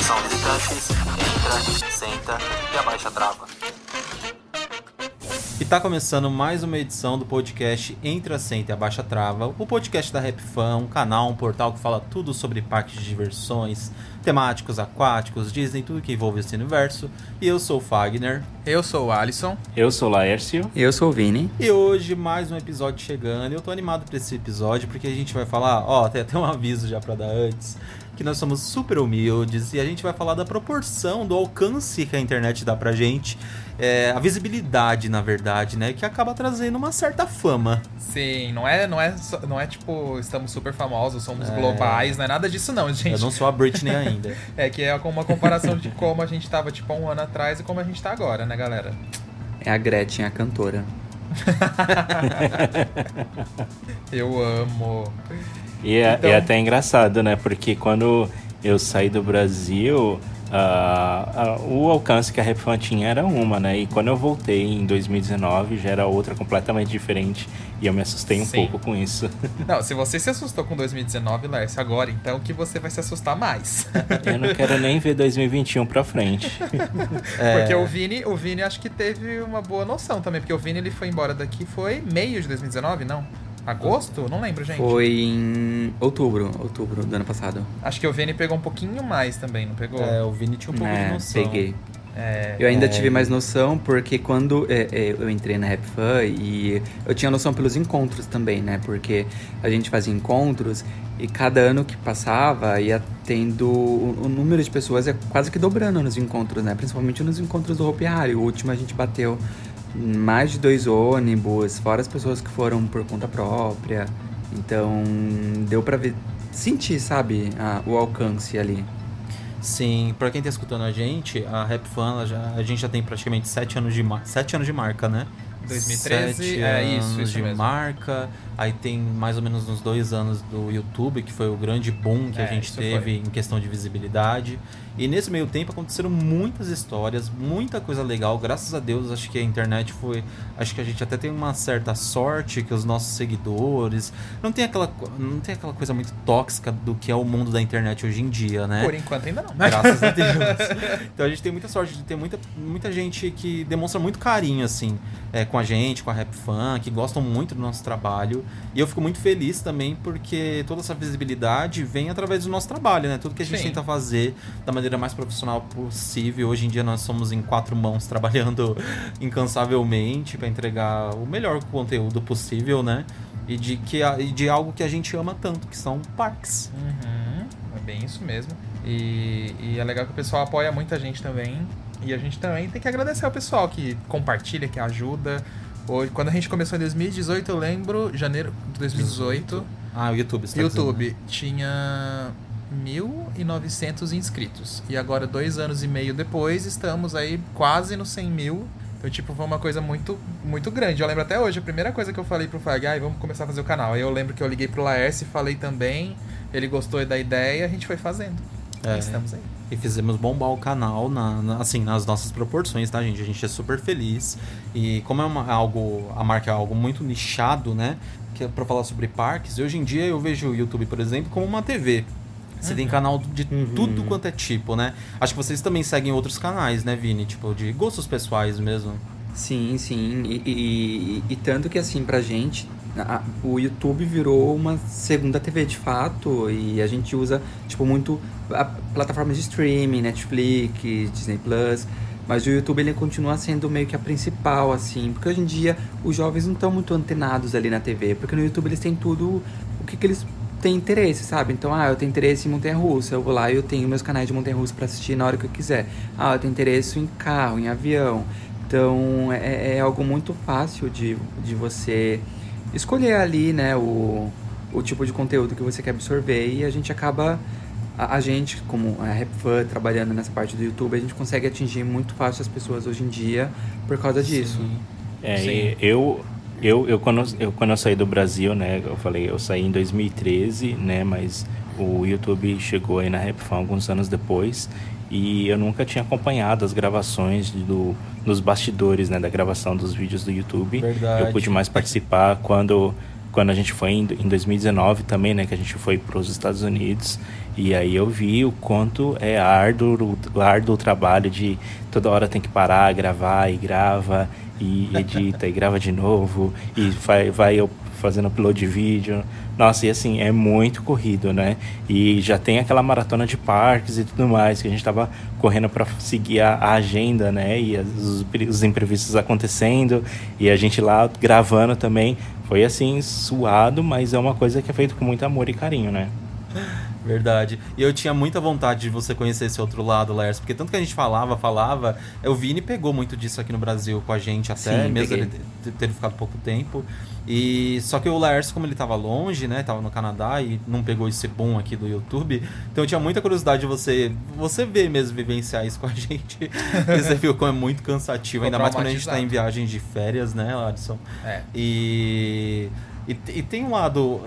Atenção visitantes, entra, senta e abaixa a trava. E tá começando mais uma edição do podcast Entre a Senta e Abaixa Trava, o podcast da RapFan, um canal, um portal que fala tudo sobre parques de diversões, temáticos, aquáticos, Disney, tudo que envolve esse universo. E eu sou o Fagner. Eu sou o Alisson. Eu sou o Laércio. Eu sou o Vini. E hoje mais um episódio chegando. Eu tô animado pra esse episódio porque a gente vai falar, ó, tem até um aviso já pra dar antes que nós somos super humildes e a gente vai falar da proporção, do alcance que a internet dá pra gente, é, a visibilidade, na verdade, né, que acaba trazendo uma certa fama. Sim, não é, não é, não é tipo, estamos super famosos, somos é... globais, não é nada disso não, gente. Eu não sou a Britney ainda. é que é uma comparação de como a gente tava, tipo, um ano atrás e como a gente tá agora, né, galera? É a Gretchen, a cantora. Eu amo. E é, então... é até engraçado, né? Porque quando eu saí do Brasil, uh, uh, o alcance que a Rapfan tinha era uma, né? E quando eu voltei em 2019 já era outra completamente diferente. E eu me assustei um Sim. pouco com isso. Não, se você se assustou com 2019, Lércio, agora então que você vai se assustar mais. Eu não quero nem ver 2021 pra frente. é... Porque o Vini, o Vini acho que teve uma boa noção também, porque o Vini ele foi embora daqui foi meio de 2019, não? Agosto? Não lembro, gente. Foi em outubro, outubro do ano passado. Acho que o Vini pegou um pouquinho mais também, não pegou? É, o Vini tinha um pouco é, de noção. Peguei. É, eu ainda é... tive mais noção porque quando é, é eu entrei na RapFan e eu tinha noção pelos encontros também, né? Porque a gente fazia encontros e cada ano que passava ia tendo o, o número de pessoas é quase que dobrando nos encontros, né? Principalmente nos encontros do Hopi Hari. O último a gente bateu mais de dois ônibus, fora as pessoas que foram por conta própria. Então, deu para ver, sentir, sabe, a, o alcance ali. Sim, para quem tá escutando a gente, a Rap Fan, já, a gente já tem praticamente sete anos de, sete anos de marca, né? 2013, Sete é isso, isso de mesmo. marca. Aí tem mais ou menos uns dois anos do YouTube, que foi o grande boom que É, a gente teve foi. em questão de visibilidade. E nesse meio tempo aconteceram muitas histórias, muita coisa legal. Graças a Deus, acho que a internet foi. Acho que a gente até tem uma certa sorte que os nossos seguidores. Não tem aquela, não tem aquela coisa muito tóxica do que é o mundo da internet hoje em dia, né? Por enquanto ainda não. Graças a Deus. Então a gente tem muita sorte de ter muita, muita gente que demonstra muito carinho, assim, é, com a gente, com a Rap Fan, que gostam muito do nosso trabalho. E eu fico muito feliz também porque toda essa visibilidade vem através do nosso trabalho, né? Tudo que a gente Sim. tenta fazer da maneira mais profissional possível. Hoje em dia nós somos em quatro mãos trabalhando incansavelmente para entregar o melhor conteúdo possível, né? E de, que, e de algo que a gente ama tanto, que são parques. Uhum, é bem isso mesmo. E, e é legal que o pessoal apoia muita gente também. E a gente também tem que agradecer ao pessoal que compartilha, que ajuda. Hoje, quando a gente começou em 2018, eu lembro, janeiro de 2018, Ah, o YouTube. você tá YouTube dizendo, né? tinha 1.900 inscritos. E agora, dois anos e meio depois, estamos aí quase nos 100 mil. Então, tipo, foi uma coisa muito, muito grande. Eu lembro até hoje, a primeira coisa que eu falei pro Fag, ai, vamos começar a fazer o canal. Aí eu lembro que eu liguei pro Laércio e falei também, ele gostou da ideia, a gente foi fazendo. É, estamos aí. E fizemos bombar o canal, na, na, assim, nas nossas proporções, tá, gente? A gente é super feliz. E como é uma, algo, a marca é algo muito nichado, né? Que é pra falar sobre parques, e hoje em dia eu vejo o YouTube, por exemplo, como uma TV. Você uhum. tem canal de uhum. tudo quanto é tipo, né? Acho que vocês também seguem outros canais, né, Vini? Tipo, de gostos pessoais mesmo. Sim, sim. E, e, e tanto que, assim, pra gente, a, o YouTube virou uma segunda TV de fato e a gente usa, tipo, muito plataformas de streaming, Netflix, Disney Plus. Mas o YouTube ele continua sendo meio que a principal, assim, porque hoje em dia os jovens não estão muito antenados ali na TV, porque no YouTube eles têm tudo o que, que eles tem interesse, sabe? Então, ah, eu tenho interesse em montanha-russa, eu vou lá e eu tenho meus canais de montanha-russa para assistir na hora que eu quiser. Ah, eu tenho interesse em carro, em avião. Então, é, é algo muito fácil de, de você escolher ali, né, o, o tipo de conteúdo que você quer absorver e a gente acaba a, a gente, como a RapFan, trabalhando nessa parte do YouTube, a gente consegue atingir muito fácil as pessoas hoje em dia por causa disso. Sim. É, Sim. eu eu, eu, quando, eu, quando eu saí do Brasil, né, eu falei, eu saí em 2013, né, mas o YouTube chegou aí na RapFan alguns anos depois e eu nunca tinha acompanhado as gravações do, dos bastidores, né, da gravação dos vídeos do YouTube. Verdade. Eu pude mais participar quando, quando a gente foi em, em 2019 também, né, que a gente foi para os Estados Unidos e aí eu vi o quanto é árduo, árduo o trabalho de toda hora tem que parar, gravar e grava e edita e grava de novo e vai, vai fazendo upload de vídeo. Nossa, e assim, é muito corrido, né? E já tem aquela maratona de parques e tudo mais, que a gente tava correndo para seguir a, a, agenda, né? E os, os imprevistos acontecendo, e a gente lá gravando também. Foi assim, suado, mas é uma coisa que é feito com muito amor e carinho, né? Verdade. E eu tinha muita vontade de você conhecer esse outro lado, Lers, porque tanto que a gente falava, falava, o Vini pegou muito disso aqui no Brasil com a gente até, Sim, mesmo peguei. ele ter ficado pouco tempo. E só que o Lars, como ele tava longe, né, tava no Canadá e não pegou esse boom aqui do YouTube, então eu tinha muita curiosidade de você, você ver mesmo vivenciar isso com a gente. você viu como é muito cansativo, ainda mais quando a gente tá em viagem de férias, né, Alisson? É. E e, e, tem um lado.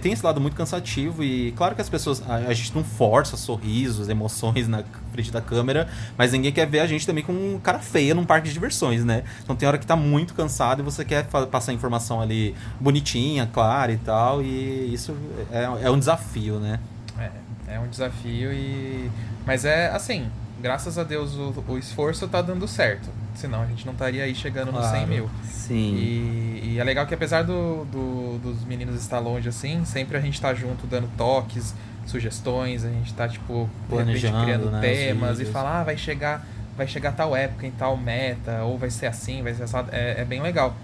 Tem esse lado muito cansativo e claro que as pessoas. A, a, gente não força sorrisos, emoções na frente da câmera, mas ninguém quer ver a gente também com um cara feia num parque de diversões, né? Então tem hora que tá muito cansado e você quer passar informação ali bonitinha, clara e tal, e isso é, é um desafio, né? É, é um desafio e. Mas é assim, graças a Deus o, o esforço tá dando certo. Senão a gente não estaria aí chegando claro. nos 100 mil. Sim. E, e, é legal que apesar do, do, dos meninos estar longe assim, sempre a gente tá junto dando toques, sugestões, a gente tá, tipo, planejando, criando né, temas e falar, ah, vai chegar, vai chegar tal época em tal meta, ou vai ser assim, vai ser assim. É, é bem legal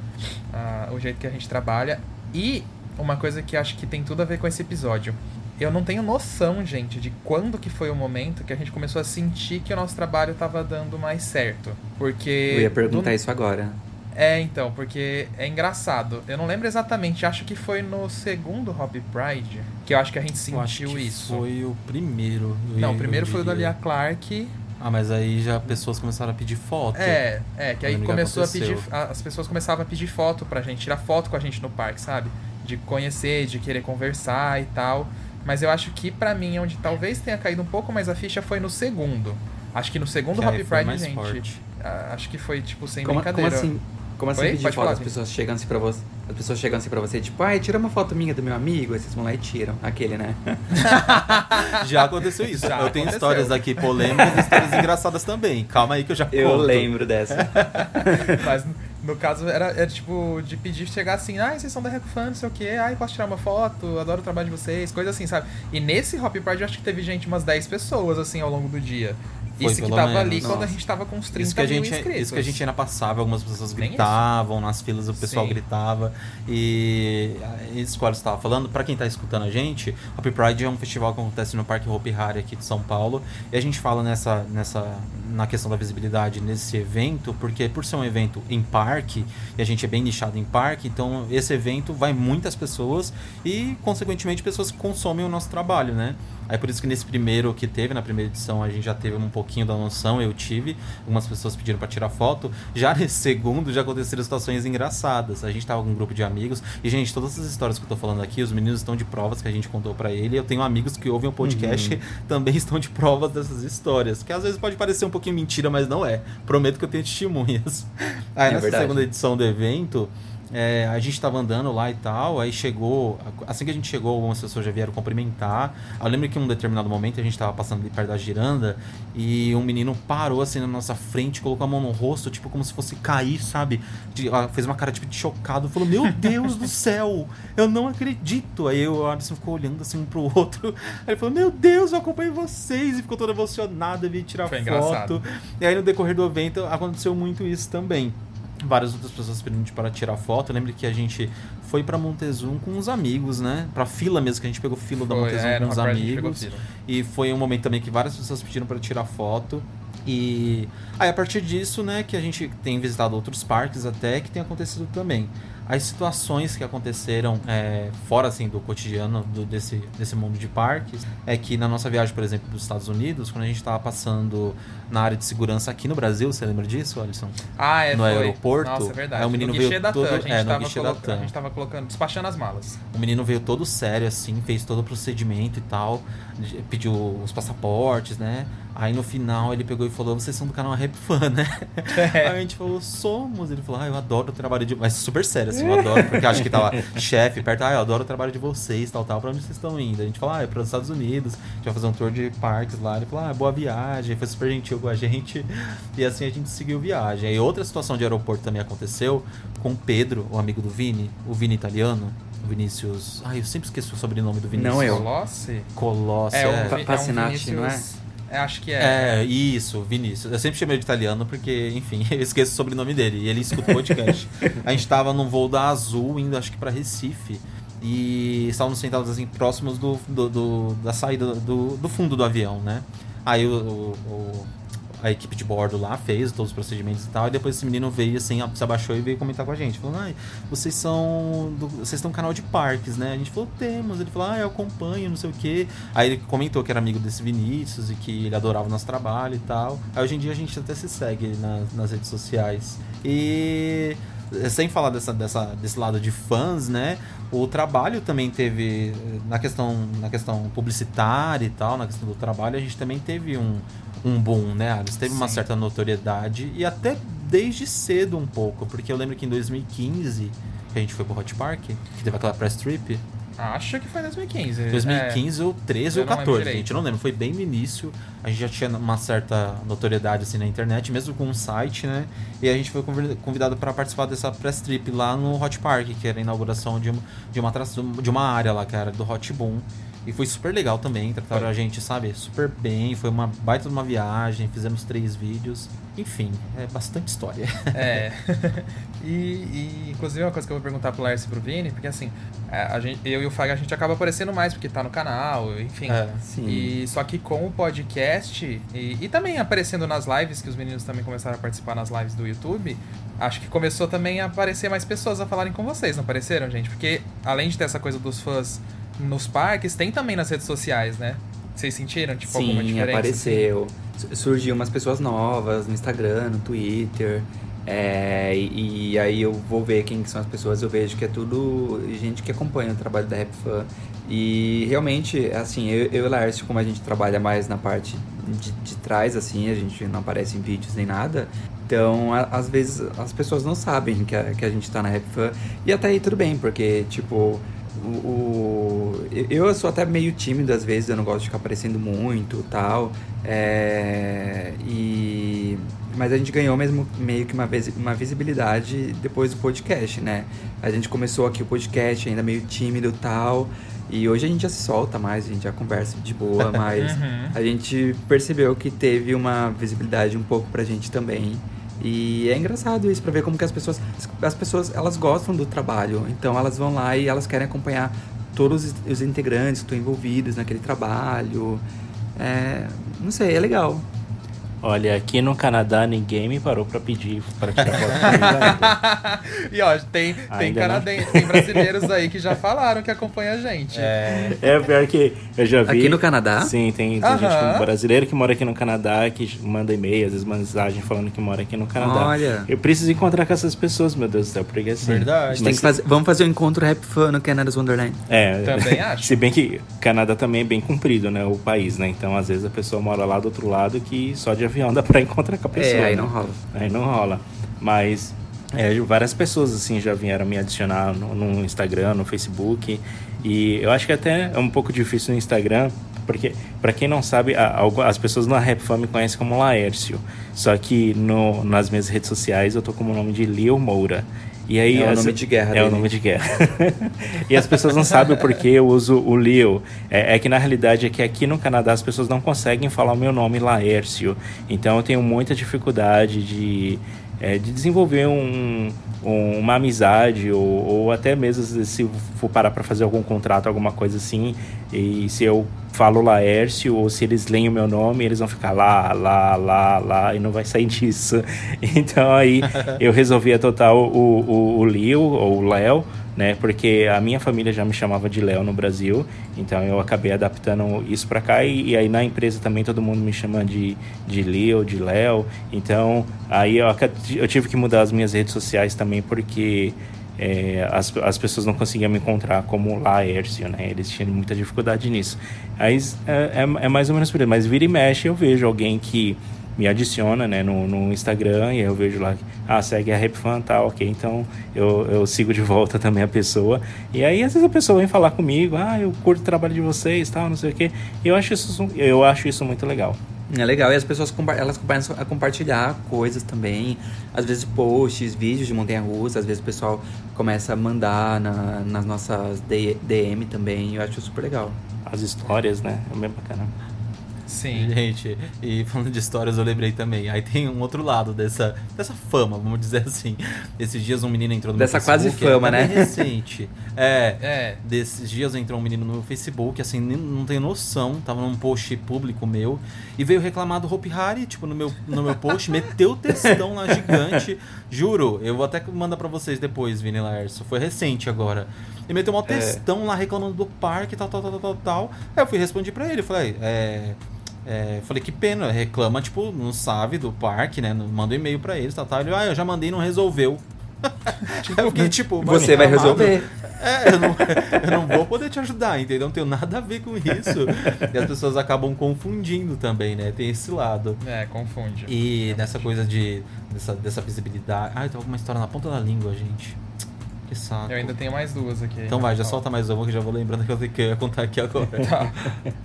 uh, o jeito que a gente trabalha. E uma coisa que acho que tem tudo a ver com esse episódio eu não tenho noção, gente, de quando que foi o momento que a gente começou a sentir que o nosso trabalho estava dando mais certo. Porque. Eu ia perguntar do... isso agora. É, então, porque é engraçado. Eu não lembro exatamente, acho que foi no segundo Hop Pride que eu acho que a gente sentiu isso. Foi o primeiro. Não, o primeiro foi o da Lia Clark. Ah, mas aí já pessoas começaram a pedir foto. É, é, que aí começou a pedir. As pessoas começavam a pedir foto pra gente, tirar foto com a gente no parque, sabe? De conhecer, de querer conversar e tal. Mas eu acho que para mim, onde talvez tenha caído um pouco mais a ficha foi no segundo. Acho que no segundo que Happy Pride, gente. Forte. Acho que foi, tipo, sem como, brincadeira. Como assim? Como assim Oi? pedir foto? as pessoas chegando assim pra você. As pessoas chegando assim pra você, tipo, ai, tira uma foto minha do meu amigo, aí vocês vão lá e tiram. Aquele, né? já aconteceu isso. Já eu tenho histórias aqui polêmicas e histórias engraçadas também. Calma aí que eu já eu conto. Eu lembro dessa. Mas no caso, era, era tipo de pedir chegar assim, ah, vocês são da Recufan, não sei o quê, ai, posso tirar uma foto, adoro o trabalho de vocês, coisa assim, sabe? E nesse Hop Pride eu acho que teve gente, umas 10 pessoas, assim, ao longo do dia. Foi, isso que tava menos, ali nossa. quando a gente tava com uns 30 isso que a gente, mil inscritos. Isso que a gente ainda passava, algumas pessoas gritavam, nas filas o pessoal Sim. gritava. E isso que o estava falando, para quem tá escutando a gente, Hop Pride é um festival que acontece no Parque Hopi Hari aqui de São Paulo. E a gente fala nessa, nessa, na questão da visibilidade nesse evento, porque por ser um evento em parque, e a gente é bem nichado em parque, então esse evento vai muitas pessoas e, consequentemente, pessoas que consomem o nosso trabalho, né? Aí por isso que nesse primeiro que teve, na primeira edição, a gente já teve um pouquinho da noção, eu tive. Algumas pessoas pediram para tirar foto. Já nesse segundo já aconteceram situações engraçadas. A gente tava com um grupo de amigos. E, gente, todas as histórias que eu tô falando aqui, os meninos estão de provas que a gente contou para ele. Eu tenho amigos que ouvem o podcast uhum. também estão de provas dessas histórias. Que às vezes pode parecer um pouquinho mentira, mas não é. Prometo que eu tenho testemunhas. Aí é nessa verdade. segunda edição do evento. É, a gente estava andando lá e tal, aí chegou, assim que a gente chegou, algumas pessoas já vieram cumprimentar. Eu lembro que em um determinado momento a gente estava passando ali perto da giranda e um menino parou assim na nossa frente, colocou a mão no rosto, tipo como se fosse cair, sabe? De, fez uma cara tipo de chocado, falou: Meu Deus do céu, eu não acredito. Aí o Alisson ficou olhando assim um pro outro, aí ele falou: Meu Deus, eu acompanhei vocês, e ficou todo emocionado, veio tirar Foi foto. Engraçado. E aí no decorrer do evento aconteceu muito isso também várias outras pessoas pedindo para tirar foto. Eu lembro que a gente foi para Montezum com uns amigos, né? Pra fila mesmo, que a gente pegou fila foi, da Montezum é, com uns amigos. E foi um momento também que várias pessoas pediram para tirar foto. E aí a partir disso, né, que a gente tem visitado outros parques até que tem acontecido também as situações que aconteceram é, fora assim do cotidiano do, desse, desse mundo de parques é que na nossa viagem, por exemplo, dos Estados Unidos, quando a gente estava passando na área de segurança aqui no Brasil, você lembra disso, Alisson? Ah, é, no foi. aeroporto. Nossa, é verdade. Aí o menino veio da todo, TAM, a gente é, no guichê da TAM. A gente tava colocando, despachando as malas. O menino veio todo sério assim, fez todo o procedimento e tal, pediu os passaportes, né? Aí no final ele pegou e falou: Vocês são do canal Rap Fan, né? É. Aí a gente falou: Somos. Ele falou: Ah, eu adoro o trabalho de. Mas super sério, assim, eu adoro, porque acho que tava chefe perto. Ah, eu adoro o trabalho de vocês, tal, tal. Pra onde vocês estão indo? A gente falou: Ah, é para os Estados Unidos. A gente vai fazer um tour de parques lá. Ele falou: Ah, boa viagem. Foi super gentil com a gente. E assim a gente seguiu viagem. Aí outra situação de aeroporto também aconteceu com o Pedro, o amigo do Vini, o Vini italiano. Vinícius. Ai, eu sempre esqueço o sobrenome do Vinícius. Não eu. Colossi? Colossi. É, é. Um, é um não é? É, acho que é. É, isso, Vinícius. Eu sempre chamei de italiano porque, enfim, eu esqueço o sobrenome dele. E ele escuta o podcast. a gente tava num voo da Azul, indo acho que para Recife. E estávamos sentados assim, próximos do, do, do da saída do, do fundo do avião, né? Aí o, o, a equipe de bordo lá fez todos os procedimentos e tal. E depois esse menino veio assim, se abaixou e veio comentar com a gente. Falando, ai, vocês são. Do, vocês têm um canal de parques, né? A gente falou, temos. Ele falou, ah, eu acompanho, não sei o quê. Aí ele comentou que era amigo desse Vinícius e que ele adorava o nosso trabalho e tal. Aí hoje em dia a gente até se segue nas redes sociais. E sem falar dessa, dessa, desse lado de fãs, né? O trabalho também teve na questão na questão publicitária e tal, na questão do trabalho, a gente também teve um, um boom, né, Alice? Teve Sim. uma certa notoriedade e até desde cedo um pouco, porque eu lembro que em 2015 que a gente foi pro Hot Park, que teve aquela press trip. Acho que foi 2015. 2015 é, ou 13 ou 14, a gente não lembra. Foi bem no início. A gente já tinha uma certa notoriedade assim na internet, mesmo com um site, né? E a gente foi convidado para participar dessa press trip lá no Hot Park, que era a inauguração de uma, de uma, de uma área lá, que era do Hot Boom. E foi super legal também, trataram foi. a gente, sabe, super bem. Foi uma baita de uma viagem, fizemos três vídeos. Enfim, é bastante história. É. e, e, inclusive, uma coisa que eu vou perguntar pro Lars e pro Vini, porque assim, é, a gente, eu e o Fag a gente acaba aparecendo mais porque tá no canal, enfim. É, e só que com o podcast e, e também aparecendo nas lives, que os meninos também começaram a participar nas lives do YouTube, acho que começou também a aparecer mais pessoas a falarem com vocês, não apareceram, gente? Porque além de ter essa coisa dos fãs nos parques, tem também nas redes sociais, né? Vocês sentiram, tipo, Sim, alguma diferença? apareceu. Assim? Surgiu umas pessoas novas no Instagram, no Twitter. É, e, e, aí eu vou ver quem são as pessoas, eu vejo que é tudo gente que acompanha o trabalho da RapFan. E realmente, assim, eu, eu e o Lars, como a gente trabalha mais na parte de, de trás, assim, a gente não aparece em vídeos nem nada. Então, a, às vezes, as pessoas não sabem que a, que a gente tá na RapFan. E até aí tudo bem, porque, tipo, o, o, eu sou até meio tímido às vezes, eu não gosto de ficar aparecendo muito tal. É, e, mas a gente ganhou mesmo meio que uma, vez, uma visibilidade depois do podcast, né? A gente começou aqui o podcast ainda meio tímido tal. E hoje a gente já se solta mais, a gente já conversa de boa, mas uhum. a gente percebeu que teve uma visibilidade um pouco pra gente também. E é engraçado isso para ver como que as pessoas as pessoas elas gostam do trabalho, então elas vão lá e elas querem acompanhar todos os integrantes que estão envolvidos naquele trabalho. É, não sei, é legal. Olha, aqui no Canadá ninguém me parou pra pedir pra tirar foto E ó, tem, tem canadenses, tem brasileiros aí que já falaram que acompanha a gente. É, é pior que eu já vi. Aqui no Canadá? Sim, tem, tem gente brasileiro que mora aqui no Canadá, que manda e-mail, às vezes mensagem falando que mora aqui no Canadá. Olha. Eu preciso encontrar com essas pessoas, meu Deus do céu, porque assim. Verdade. Tem que fazer, vamos fazer um encontro rap fã no Canada's Wonderland. É. Também acho. Se bem que Canadá também é bem comprido, né? O país, né? Então, às vezes a pessoa mora lá do outro lado que só de avião dá pra encontrar com a pessoa. É, aí né? não rola. Aí não rola. Mas é, várias pessoas assim já vieram me adicionar no, no, Instagram, no Facebook. E eu acho que até é um pouco difícil no Instagram, porque para quem não sabe, a, a, as pessoas na RapFam me conhecem como Laércio. Só que no, nas minhas redes sociais eu tô como o nome de Leo Moura. E aí, é o nome de guerra. É dele. o nome de guerra. e as pessoas não sabem por que eu uso o Leo. É, é, que na realidade é que aqui no Canadá as pessoas não conseguem falar o meu nome Laércio. Então eu tenho muita dificuldade de, é, de desenvolver um, um, uma amizade ou, ou até mesmo se for parar para fazer algum contrato, alguma coisa assim. E se eu falo Laércio, ou se eles leem o meu nome, eles vão ficar lá, lá, lá, lá, e não vai sair disso. Então aí eu resolvi adotar o, o, o Leo, ou o Léo, né? Porque a minha família já me chamava de Léo no Brasil, então eu acabei adaptando isso para cá e, e, aí na empresa também todo mundo me chama de, de Leo, de Léo. Então aí eu, eu tive que mudar as minhas redes sociais também porque é, as, as pessoas não conseguiam me encontrar como Laércio, né? Eles tinham muita dificuldade nisso. Aí é, é, é, mais ou menos por isso. Mas vira e mexe eu vejo alguém que me adiciona né, no, no Instagram e eu vejo lá, ah, segue a RapFan, tá, ok, então eu, eu sigo de volta também a pessoa. E aí às vezes a pessoa vem falar comigo, ah, eu curto o trabalho de vocês, tal, não sei o quê. E eu acho isso, eu acho isso muito legal. É legal, e as pessoas elas começam a compartilhar coisas também, às vezes posts, vídeos de montanha-russa, às vezes o pessoal começa a mandar na, nas nossas DM também, eu acho super legal. As histórias, né? É bem bacana. Sim. Gente, e falando de histórias, eu lembrei também. Aí tem um outro lado dessa, dessa fama, vamos dizer assim. Esses dias um menino entrou no dessa meu Facebook. Dessa quase fama, né? recente. É, é. Desses dias entrou um menino no meu Facebook, assim, não tenho noção. Tava num post público meu. E veio reclamar do Hope Harry, tipo, no meu, no meu post. meteu o textão lá gigante. Juro, eu vou até mandar pra vocês depois, Vini Laércio. Foi recente agora. E meteu um textão é. lá reclamando do parque, tal, tal, tal, tal, tal. Aí eu fui responder pra ele. Falei, é é, falei, que pena, reclama, tipo, não sabe do parque, né? Manda um e-mail pra eles, tal, tal. Ele, ah, eu já mandei e não resolveu. tipo, eu fiquei, tipo, você vai resolver. É, eu não, eu não vou poder te ajudar, entendeu? Não tenho nada a ver com isso. E as pessoas acabam confundindo também, né? Tem esse lado. É, confunde. E nessa coisa de. Dessa, dessa visibilidade. Ai, tem alguma história na ponta da língua, gente. Que saco. Eu ainda tenho mais duas aqui. Então vai, já solta mais uma que já vou lembrando que eu tenho que contar aqui agora. tá.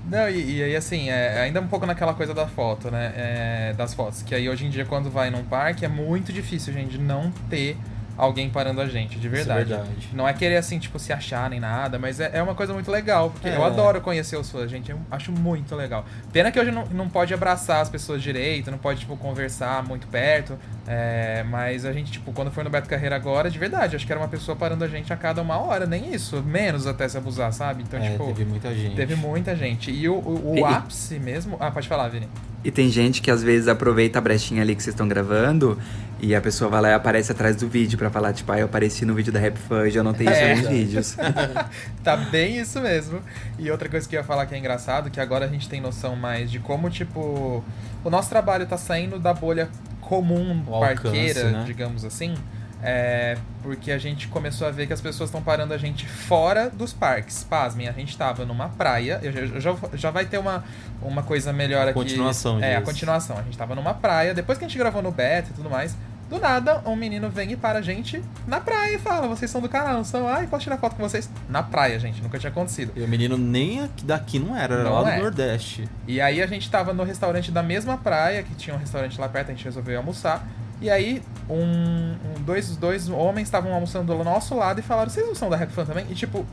Não, e, e, aí assim, é, ainda um pouco naquela coisa da foto, né? É, das fotos. Que aí hoje em dia, quando vai num parque, é muito difícil, gente, não ter alguém parando a gente, de verdade. É verdade. Não é querer assim, tipo, se achar nem nada, mas é, é uma coisa muito legal, porque é. eu adoro conhecer os fãs, gente. Eu acho muito legal. Pena que hoje não, não pode abraçar as pessoas direito, não pode, tipo, conversar muito perto. É, mas a gente, tipo, quando for no Beto Carreira agora, de verdade, acho que era uma pessoa parando a gente a cada uma hora, nem isso, menos até se abusar, sabe? Então, é, tipo. Teve muita gente. Teve muita gente. E o, o, o e, ápice mesmo. Ah, pode falar, Vini. E tem gente que às vezes aproveita a brechinha ali que vocês estão gravando e a pessoa vai lá e aparece atrás do vídeo para falar, tipo, ah, eu apareci no vídeo da Rap Fun e já não tem isso é. nos vídeos. tá bem isso mesmo. E outra coisa que eu ia falar que é engraçado, que agora a gente tem noção mais de como, tipo, o nosso trabalho tá saindo da bolha comum, o parqueira, alcance, né? digamos assim. É, porque a gente começou a ver que as pessoas estão parando a gente fora dos parques. Pasmem, a gente tava numa praia. Eu, eu, já, já vai ter uma, uma coisa melhor aqui. Continuação, É, a continuação. A gente tava numa praia. Depois que a gente gravou no beta e tudo mais, do nada, um menino vem e para a gente na praia e fala: Vocês são do canal, não são? Ai, posso tirar foto com vocês? Na praia, gente, nunca tinha acontecido. E o menino nem daqui não era, era não lá do é. Nordeste. E aí a gente tava no restaurante da mesma praia, que tinha um restaurante lá perto, a gente resolveu almoçar. E aí, um, um dois, dois homens estavam almoçando do nosso lado e falaram: Vocês não são da Rap Fan também? E tipo,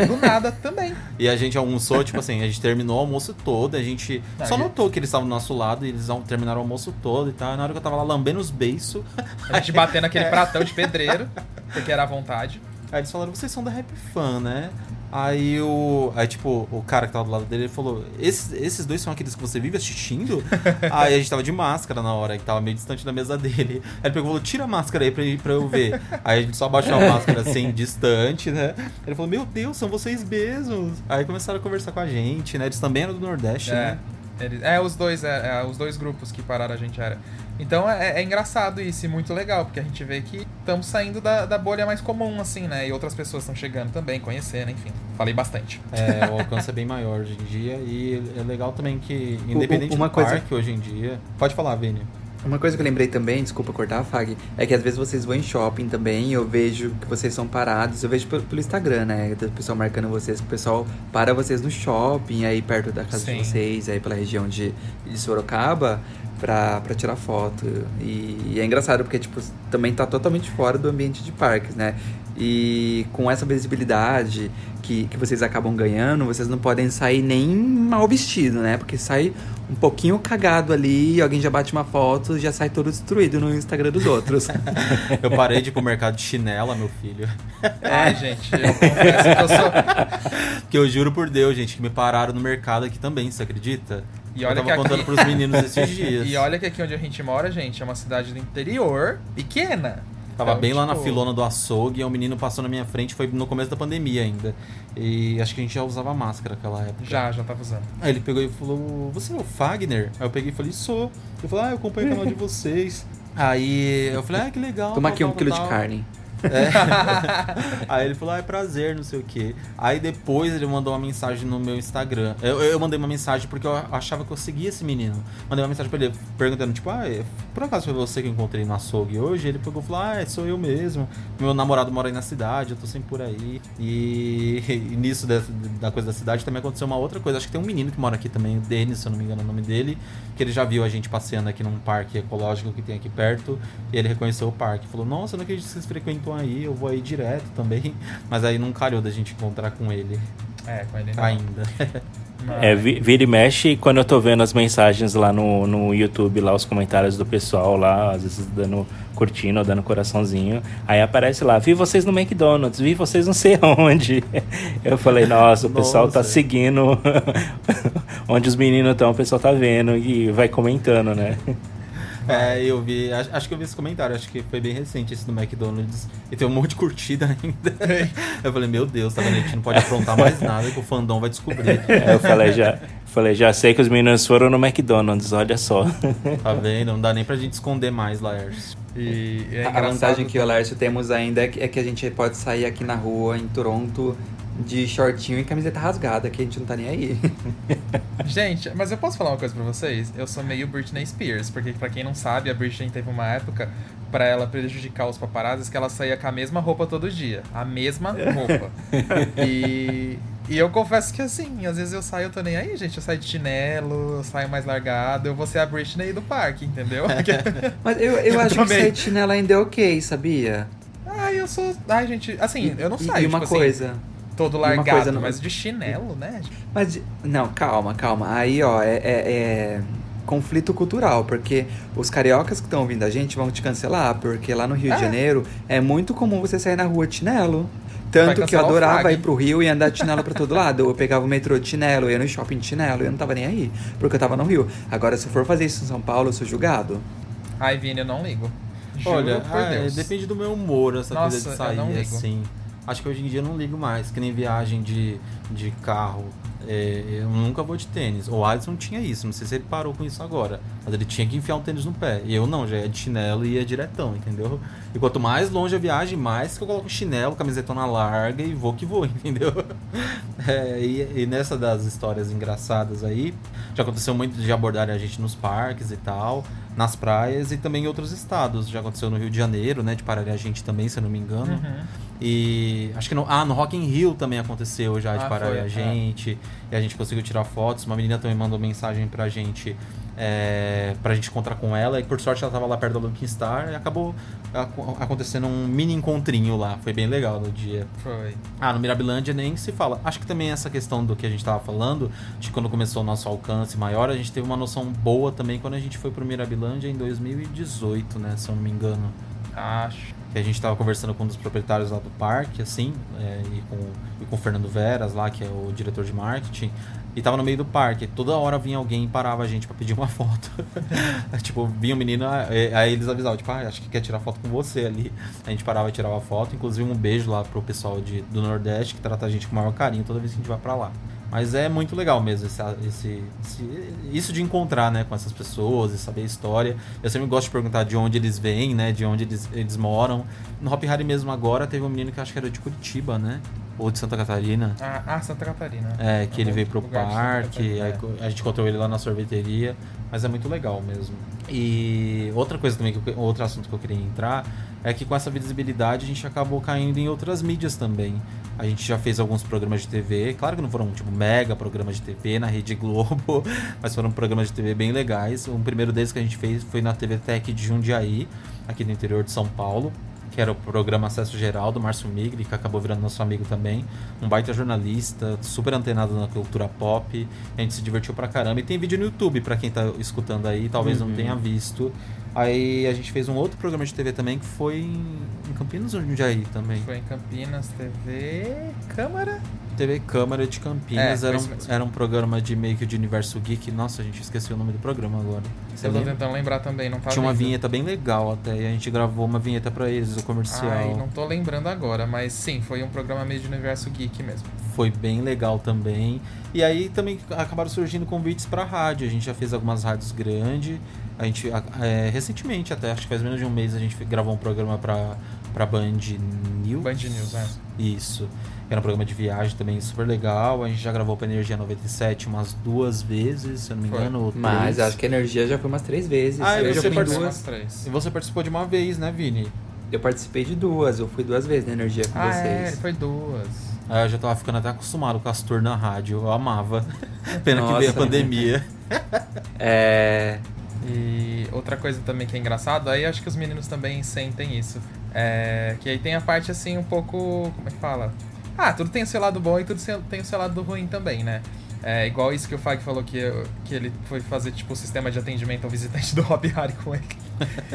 do nada também. E a gente almoçou, tipo assim, a gente terminou o almoço todo, a gente não, só notou que eles estavam do nosso lado e eles terminaram o almoço todo e tal. E na hora que eu tava lá lambendo os beiços. A gente batendo aquele é. pratão de pedreiro, porque era à vontade. Aí eles falaram, vocês são da Rap Fan, né? Aí o. Aí, tipo, o cara que tava do lado dele ele falou: esses, esses dois são aqueles que você vive assistindo? aí a gente tava de máscara na hora, que tava meio distante da mesa dele. Aí ele pegou e falou: tira a máscara aí pra, pra eu ver. aí a gente só abaixou a máscara assim, distante, né? Ele falou: Meu Deus, são vocês mesmos. Aí começaram a conversar com a gente, né? Eles também eram do Nordeste, É. né? Eles- é, os dois, é, é, os dois grupos que pararam a gente era. Então é, é engraçado isso e muito legal, porque a gente vê que estamos saindo da, da bolha mais comum, assim, né? E outras pessoas estão chegando também, conhecendo, enfim. Falei bastante. É, o alcance é bem maior hoje em dia. E é legal também que, independente uma do coisa- parque hoje em dia. Pode falar, Vini. Uma coisa que eu lembrei também, desculpa cortar, Fag, é que às vezes vocês vão em shopping também eu vejo que vocês são parados. Eu vejo pelo, pelo Instagram, né? Do pessoal marcando vocês, que o pessoal para vocês no shopping, aí perto da casa Sim. de vocês, aí pela região de, de Sorocaba, pra, pra tirar foto. E, e é engraçado porque, tipo, também tá totalmente fora do ambiente de parques, né? E com essa visibilidade que, que vocês acabam ganhando, vocês não podem sair nem mal vestido, né? Porque sai um pouquinho cagado ali, alguém já bate uma foto, já sai todo destruído no Instagram dos outros. Eu parei de ir pro mercado de chinela, meu filho. Ai, gente, eu confesso que eu sou. Porque eu juro por Deus, gente, que me pararam no mercado aqui também, você acredita? E eu olha tava que aqui- contando pros meninos esses dias. E olha que aqui onde a gente mora, gente, é uma cidade do interior, pequena. Tava Então, bem lá na tipo, filona do açougue, e um menino passou na minha frente, foi no começo da pandemia ainda. E acho que a gente já usava máscara naquela época. Já, já tava usando. Aí ele pegou e falou: Você é o Fagner? Aí eu peguei e falei: Sou. Ele falou: Ah, eu acompanho o canal de vocês. Aí eu falei: Ah, que legal. Toma tal, aqui um tal, quilo tal. de carne. É. Aí ele falou, ah, é prazer, não sei o quê. Aí depois ele mandou uma mensagem no meu Instagram. Eu, eu mandei uma mensagem porque eu achava que eu seguia esse menino. Mandei uma mensagem pra ele perguntando, tipo, ah, é- por acaso foi você que eu encontrei no açougue hoje? Ele pegou e falou, ah, sou eu mesmo. Meu namorado mora aí na cidade, eu tô sempre por aí. E, e nisso dessa- da coisa da cidade também aconteceu uma outra coisa. Acho que tem um menino que mora aqui também, o Denis, se eu não me engano é o nome dele, que ele já viu a gente passeando aqui num parque ecológico que tem aqui perto. Ele reconheceu o parque. Falou, nossa, eu não acredito que vocês frequentam aí, eu vou aí direto também. Mas aí não calhou da gente encontrar com ele É, com ele não. ainda. É, vi- vira e mexe quando eu tô vendo as mensagens lá no, no YouTube, lá os comentários do pessoal lá, às vezes dando curtindo ou dando coraçãozinho. Aí aparece lá, vi vocês no McDonald's, vi vocês não sei aonde. Eu falei, nossa, o pessoal tá Nossa. seguindo onde os meninos estão, o pessoal tá vendo e vai comentando, né? É, eu vi, acho, acho que eu vi esse comentário, acho que foi bem recente esse do McDonald's. E tem um monte de curtida ainda. Eu falei, meu Deus, tá vendo? A gente não pode aprontar mais nada que o fandom vai descobrir. Aí eu falei, já, falei, já sei que os meninos foram no McDonald's, olha só. Tá vendo? Não dá nem pra gente esconder mais, Laércio. E é a vantagem que o Lércio temos ainda é que, é que a gente pode sair aqui na rua, em Toronto, de shortinho e camiseta rasgada, que a gente não tá nem aí. Gente, mas eu posso falar uma coisa pra vocês? Eu sou meio Britney Spears, porque pra quem não sabe, a Britney teve uma época pra ela prejudicar os paparazzis que ela saía com a mesma roupa todo dia. A mesma roupa. e, e eu confesso que assim, às vezes eu saio, eu tô nem aí, gente. Eu saio de chinelo, eu saio mais largado, eu vou ser a Britney do parque, entendeu? Mas eu, eu, Eu acho que também. sair de chinelo ainda é ok, sabia? Ai, eu sou. Ai, gente, assim, eu não E- saio, E uma tipo assim, coisa. Todo largado, coisa, não- mas de chinelo, né? Mas, não, calma, calma. Aí, ó, é, é- é conflito cultural, porque os cariocas que estão ouvindo a gente vão te cancelar, porque lá no Rio É. de Janeiro é muito comum você sair na rua de chinelo. Tanto que eu adorava ir pro Rio e andar de chinelo pra todo lado. Eu pegava o metrô de chinelo, eu ia no shopping de chinelo, e eu não tava nem aí, porque eu tava no Rio. Agora, se eu for fazer isso em São Paulo, eu sou julgado. Ai, Vini, eu não ligo. Juro Olha, por ah, Deus. depende do meu humor, essa Nossa, coisa de eu sair não ligo. assim. Acho que hoje em dia eu não ligo mais, que nem viagem de, de carro. É, eu nunca vou de tênis. O Alisson tinha isso, não sei se ele parou com isso agora. Mas ele tinha que enfiar um tênis no pé. E eu não, já ia de chinelo e ia diretão, entendeu? E quanto mais longe a viagem, mais que eu coloco chinelo, camisetona larga e vou que vou, entendeu? É, e, e nessa das histórias engraçadas aí, já aconteceu muito de abordarem a gente nos parques e tal, nas praias e também em outros estados. Já aconteceu no Rio de Janeiro, né? De pararem a gente também, se eu não me engano. Uhum. E acho que no, ah, no Rock in Rio também aconteceu já de Ah, parar foi, a é. gente. E a gente conseguiu tirar fotos. Uma menina também mandou mensagem pra gente. É, pra gente encontrar com ela. E por sorte ela tava lá perto da Lunkin Star. E acabou ac- acontecendo um mini encontrinho lá. Foi bem legal no dia. Foi. Ah, no Mirabilândia nem se fala. Acho que também essa questão do que a gente tava falando, de quando começou o nosso alcance maior, a gente teve uma noção boa também quando a gente foi pro Mirabilândia em 2018, né? Se eu não me engano. Acho. Que a gente estava conversando com um dos proprietários lá do parque, assim, é, e, com, e com o Fernando Veras lá, que é o diretor de marketing, e tava no meio do parque. Toda hora vinha alguém e parava a gente para pedir uma foto. tipo, vinha um menino, aí eles avisavam, tipo, ah, acho que quer tirar foto com você ali. A gente parava e tirava foto. Inclusive um beijo lá pro pessoal de, do Nordeste, que trata a gente com o maior carinho toda vez que a gente vai para lá. Mas é muito legal mesmo esse, esse, esse, isso de encontrar né, com essas pessoas e saber a história. Eu sempre gosto de perguntar de onde eles vêm, né? De onde eles, eles moram. No Hop Harry mesmo agora teve um menino que acho que era de Curitiba, né? Ou de Santa Catarina. Ah, ah Santa Catarina. É, que ele veio pro parque, é. a gente encontrou ele lá na sorveteria. Mas é muito legal mesmo. E outra coisa também, que eu, outro assunto que eu queria entrar, é que com essa visibilidade a gente acabou caindo em outras mídias também. A gente já fez alguns programas de TV, claro que não foram tipo mega programas de TV na Rede Globo, mas foram programas de TV bem legais. Um primeiro deles que a gente fez foi na TV Tech de Jundiaí, aqui no interior de São Paulo, que era o programa Acesso Geral do Márcio Migri, que acabou virando nosso amigo também. Um baita jornalista, super antenado na cultura pop. A gente se divertiu pra caramba. E tem vídeo no YouTube para quem tá escutando aí, talvez uhum. não tenha visto. Aí a gente fez um outro programa de TV também que foi em Campinas ou em Jundiaí também? Foi em Campinas, TV Câmara? TV Câmara de Campinas. É, era, um, era um programa de meio que de universo geek. Nossa, a gente esqueceu o nome do programa agora. Você Eu tô tentando lembrar também, não tá Tinha uma vinheta bem legal até. E a gente gravou uma vinheta para eles, o comercial. Ai, não tô lembrando agora, mas sim, foi um programa meio de universo geek mesmo. Foi bem legal também. E aí também acabaram surgindo convites para rádio. A gente já fez algumas rádios grandes. A gente, é, recentemente, até acho que faz menos de um mês, a gente gravou um programa pra, pra Band News. Band News, é. Isso. Era um programa de viagem também super legal. A gente já gravou pra Energia 97 umas duas vezes, se eu não me engano. Mas acho que a Energia já foi umas três vezes. Ah, eu você participou umas três. E você participou de uma vez, né, Vini? Eu participei de duas, eu fui duas vezes na Energia com ah, vocês. É, foi duas. Ah, eu já tava ficando até acostumado com as tours na rádio, eu amava. Pena Nossa. que veio a pandemia. é. E outra coisa também que é engraçado, aí acho que os meninos também sentem isso. É, que aí tem a parte assim um pouco. Como é que fala? Ah, tudo tem o seu lado bom e tudo tem o seu lado ruim também, né? É igual isso que o Fag falou que, que ele foi fazer tipo o sistema de atendimento ao visitante do Hobby Harry com ele.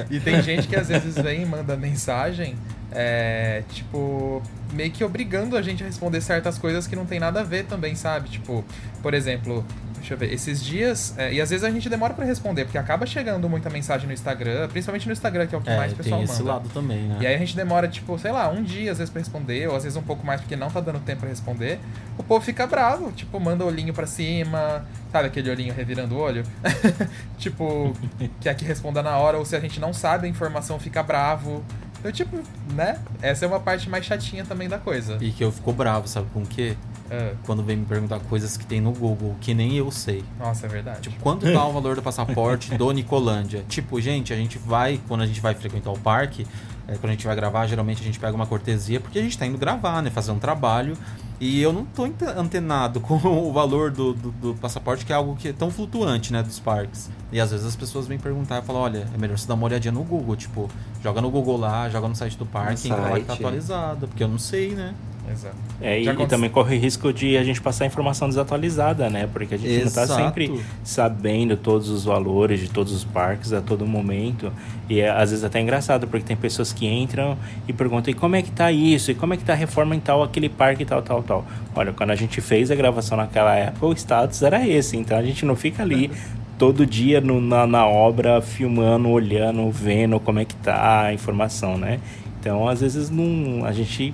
e tem gente que às vezes vem e manda mensagem, é, tipo, meio que obrigando a gente a responder certas coisas que não tem nada a ver também, sabe? Tipo, por exemplo, Deixa eu ver. Esses dias. É, e às vezes a gente demora para responder, porque acaba chegando muita mensagem no Instagram, principalmente no Instagram, que é o que é, mais o pessoal tem esse manda. lado também, né? E aí a gente demora, tipo, sei lá, um dia às vezes pra responder, ou às vezes um pouco mais porque não tá dando tempo para responder. O povo fica bravo, tipo, manda olhinho pra cima, sabe aquele olhinho revirando o olho? tipo, quer que responda na hora, ou se a gente não sabe a informação, fica bravo. Então, tipo, né? Essa é uma parte mais chatinha também da coisa. E que eu fico bravo, sabe com o quê? É. Quando vem me perguntar coisas que tem no Google, que nem eu sei. Nossa, é verdade. Tipo, quanto tá o valor do passaporte do Nicolândia? Tipo, gente, a gente vai, quando a gente vai frequentar o parque, é, quando a gente vai gravar, geralmente a gente pega uma cortesia, porque a gente tá indo gravar, né? Fazer um trabalho. E eu não tô antenado com o valor do, do, do, passaporte, que é algo que é tão flutuante, né, dos parques. E às vezes as pessoas vêm perguntar e falam, olha, é melhor você dar uma olhadinha no Google, tipo, joga no Google lá, joga no site do parque, entra lá que tá atualizado, porque eu não sei, né? Exato. É, e, e, também corre o risco de a gente passar informação desatualizada, né? Porque a gente tá Exato. não está sempre sabendo todos os valores de todos os parques a todo momento. E é, às vezes até é engraçado, porque tem pessoas que entram e perguntam: e como é que tá isso? E como é que tá a reforma em tal, aquele parque, tal, tal, tal. Olha, quando a gente fez a gravação naquela época, o status era esse. Então a gente não fica ali todo dia no, na, na obra, filmando, olhando, vendo como é que tá a informação, né? Então, às vezes, não, a gente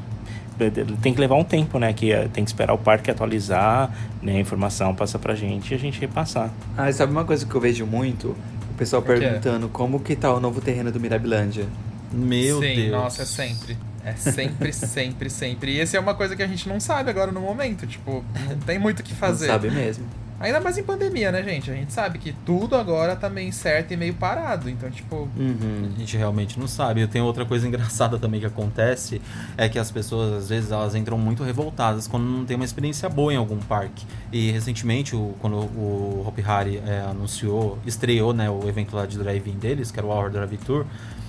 tem que levar um tempo, né? Que é, tem que esperar o parque atualizar, né? A informação passa pra gente e a gente repassar. Ah, sabe uma coisa que eu vejo muito? O pessoal é perguntando como que tá o novo terreno do Mirabilândia. Meu Sim, Deus. nossa, é sempre. É sempre, sempre, sempre. E esse é uma coisa que a gente não sabe agora no momento. Tipo, não tem muito o que fazer. Não sabe mesmo. Ainda mais em pandemia, né, gente? A gente sabe que tudo agora tá meio certo e meio parado. Então, tipo. Uhum. A gente realmente não sabe. Eu tenho outra coisa engraçada também que acontece: é que as pessoas, às vezes, elas entram muito revoltadas quando não tem uma experiência boa em algum parque. E recentemente, o, quando o Hopi Hari é, anunciou, estreou né, o evento lá de drive-in deles, que era o Hour Drive Tour.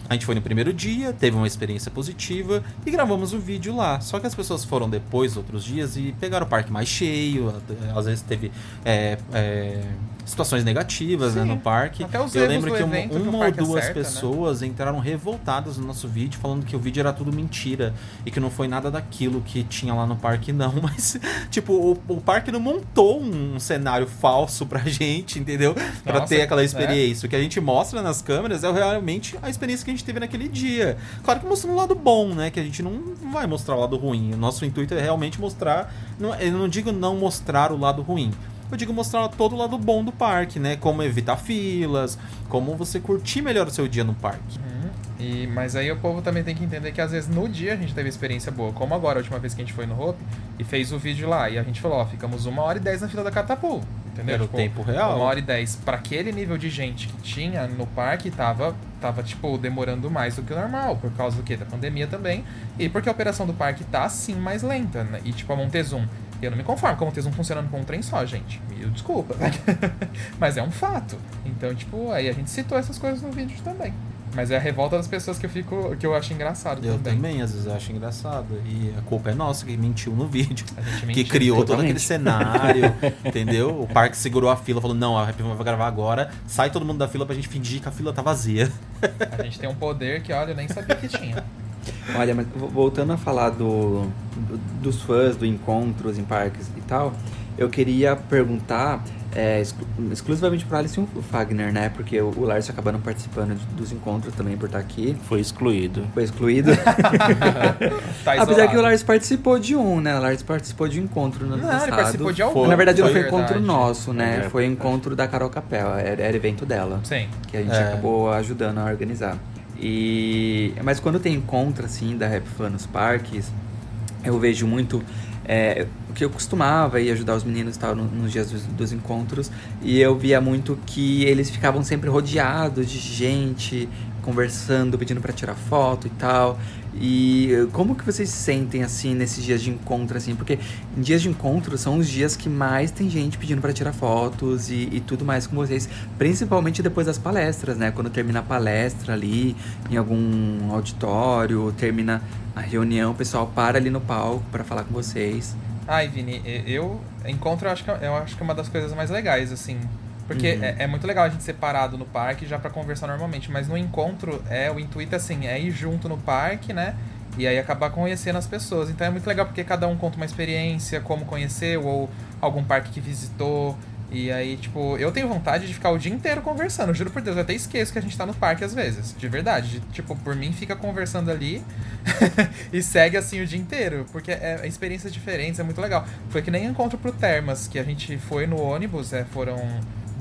A gente foi no primeiro dia, teve uma experiência positiva e gravamos o vídeo lá. Só que as pessoas foram depois, outros dias, e pegaram o parque mais cheio. Às vezes teve é, é, situações negativas né, no parque. Até os Eu lembro que uma, evento que uma ou duas acerta, né? pessoas entraram revoltadas no nosso vídeo, falando que o vídeo era tudo mentira e que não foi nada daquilo que tinha lá no parque, não. Mas, tipo, o, o parque não montou um cenário falso pra gente, entendeu? Pra Nossa, ter aquela é. experiência. O que a gente mostra nas câmeras é realmente a experiência que a gente teve naquele dia. Claro que mostrando o lado bom, né? Que a gente não vai mostrar o lado ruim. O nosso intuito é realmente mostrar. Não, eu não digo não mostrar o lado ruim. Eu digo mostrar todo o lado bom do parque, né? Como evitar filas, como você curtir melhor o seu dia no parque. Uhum. E, mas aí o povo também tem que entender que às vezes no dia a gente teve experiência boa, como agora, a última vez que a gente foi no Hope e fez o vídeo lá. E a gente falou, ó, ficamos uma hora e dez na fila da Catapult. Entendeu? Era o tempo real. Uma hora e dez. Pra aquele nível de gente que tinha no parque, tava, tava, tipo, demorando mais do que o normal. Por causa do quê? Da pandemia também. E porque a operação do parque tá, sim, mais lenta. Né? E, tipo, a Montezum. Eu não me conformo com a Montezum funcionando com um trem só, gente. Me desculpa. Mas é um fato. Então, tipo, aí a gente citou essas coisas no vídeo também. Mas é a revolta das pessoas que eu fico, que eu acho engraçado Eu também. também, às vezes, acho engraçado. E a culpa é nossa que mentiu no vídeo. A gente Que mentiu. criou todo totalmente. aquele cenário, entendeu? O parque segurou a fila, falou: não, a Happy vai gravar agora, sai todo mundo da fila pra gente fingir que a fila tá vazia. A gente tem um poder que, olha, eu nem sabia que tinha. Olha, mas vo- voltando a falar do, do- dos fãs, do encontros em parques e tal, eu queria perguntar é, exclu- exclusivamente para Alice e o Fagner, né? Porque o, o Lars acaba não participando de- dos encontros também por estar aqui. Foi excluído. Foi excluído. Tá Apesar que o Lars participou de um, né? O Lars participou de um encontro no Não, ele passado. participou de algum. Na verdade, não foi foi encontro verdade. nosso, né? É, foi encontro da Carol Capel. Era, era evento dela. Sim. que a gente É. acabou ajudando a organizar. E mas quando tem encontro assim da Rap Fan nos parques, eu vejo muito é, o que eu costumava ir ajudar os meninos tal no- nos dias dos, dos encontros e eu via muito que eles ficavam sempre rodeados de gente conversando, pedindo para tirar foto e tal. E eh, como que vocês se sentem assim nesses dias de encontro assim? Porque em dias de encontro são os dias que mais tem gente pedindo para tirar fotos e, e tudo mais com vocês, principalmente depois das palestras, né? Quando termina a palestra ali em algum auditório, termina a reunião, o pessoal para ali no palco para falar com vocês. Ai, Vini, eu encontro, eu acho que, eu acho que é uma das coisas mais legais, assim. Porque Uhum. é, é muito legal a gente ser parado no parque já pra conversar normalmente, mas no encontro, é o intuito assim, é ir junto no parque, né? E aí acabar conhecendo as pessoas. Então é muito legal porque cada um conta uma experiência, como conheceu, ou algum parque que visitou. E aí, tipo, eu tenho vontade de ficar o dia inteiro conversando, juro por Deus, eu até esqueço que a gente tá no parque às vezes, de verdade. De- tipo, por mim, fica conversando ali e segue assim o dia inteiro, porque é é experiências diferentes, é muito legal. Foi que nem encontro pro Termas, que a gente foi no ônibus, é, foram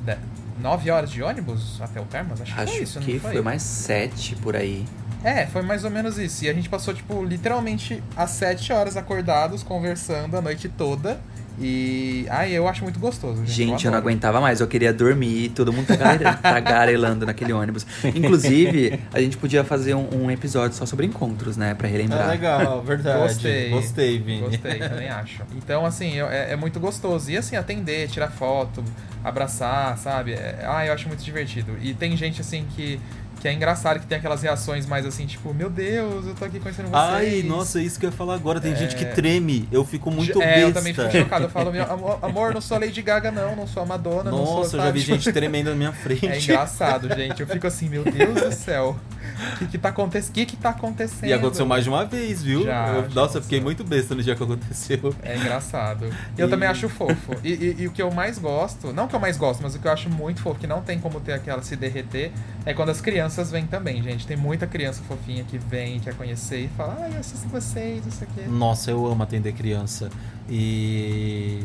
de- nove horas de ônibus até o Termas, acho, que Acho foi isso, que não foi? foi? mais sete por aí. É, foi mais ou menos isso. E a gente passou, tipo, literalmente às sete horas acordados, conversando a noite toda. E. Ai, eu acho muito gostoso. Gente, Gente, eu não adoro. aguentava mais, eu queria dormir, todo mundo tagare- tagarelando naquele ônibus. Inclusive, a gente podia fazer um, um episódio só sobre encontros, né? Pra relembrar. É legal, verdade. Gostei. Gostei, Vini. Gostei, também acho. Então, assim, eu- é, é muito gostoso. E assim, atender, tirar foto, abraçar, sabe? É- ah, eu acho muito divertido. E tem gente, assim, que, que é engraçado, que tem aquelas reações mais assim, tipo, meu Deus, eu tô aqui conhecendo vocês. Ai, nossa, isso que eu ia falar agora. Tem gente que É. treme. Eu fico muito é, besta. eu também fico chocado. Eu falo, meu amor, amor, não sou a Lady Gaga, não, não sou a Madonna, não sou. Nossa, eu já vi gente tremendo na minha frente. É engraçado, gente. Eu fico assim, meu Deus do céu. O que que tá, aconte... que que tá acontecendo? E aconteceu mais de uma vez, viu? Já, Eu- já nossa, eu fiquei muito besta no dia que aconteceu. É engraçado. Eu E- também acho fofo. E, e- e o que eu mais gosto, não que eu mais gosto, mas o que eu acho muito fofo, que não tem como ter aquela se derreter, é quando as crianças vêm também, gente. Tem muita criança fofinha que vem, quer conhecer e fala, ai, eu assisto vocês, isso aqui. Nossa, eu amo atender criança. E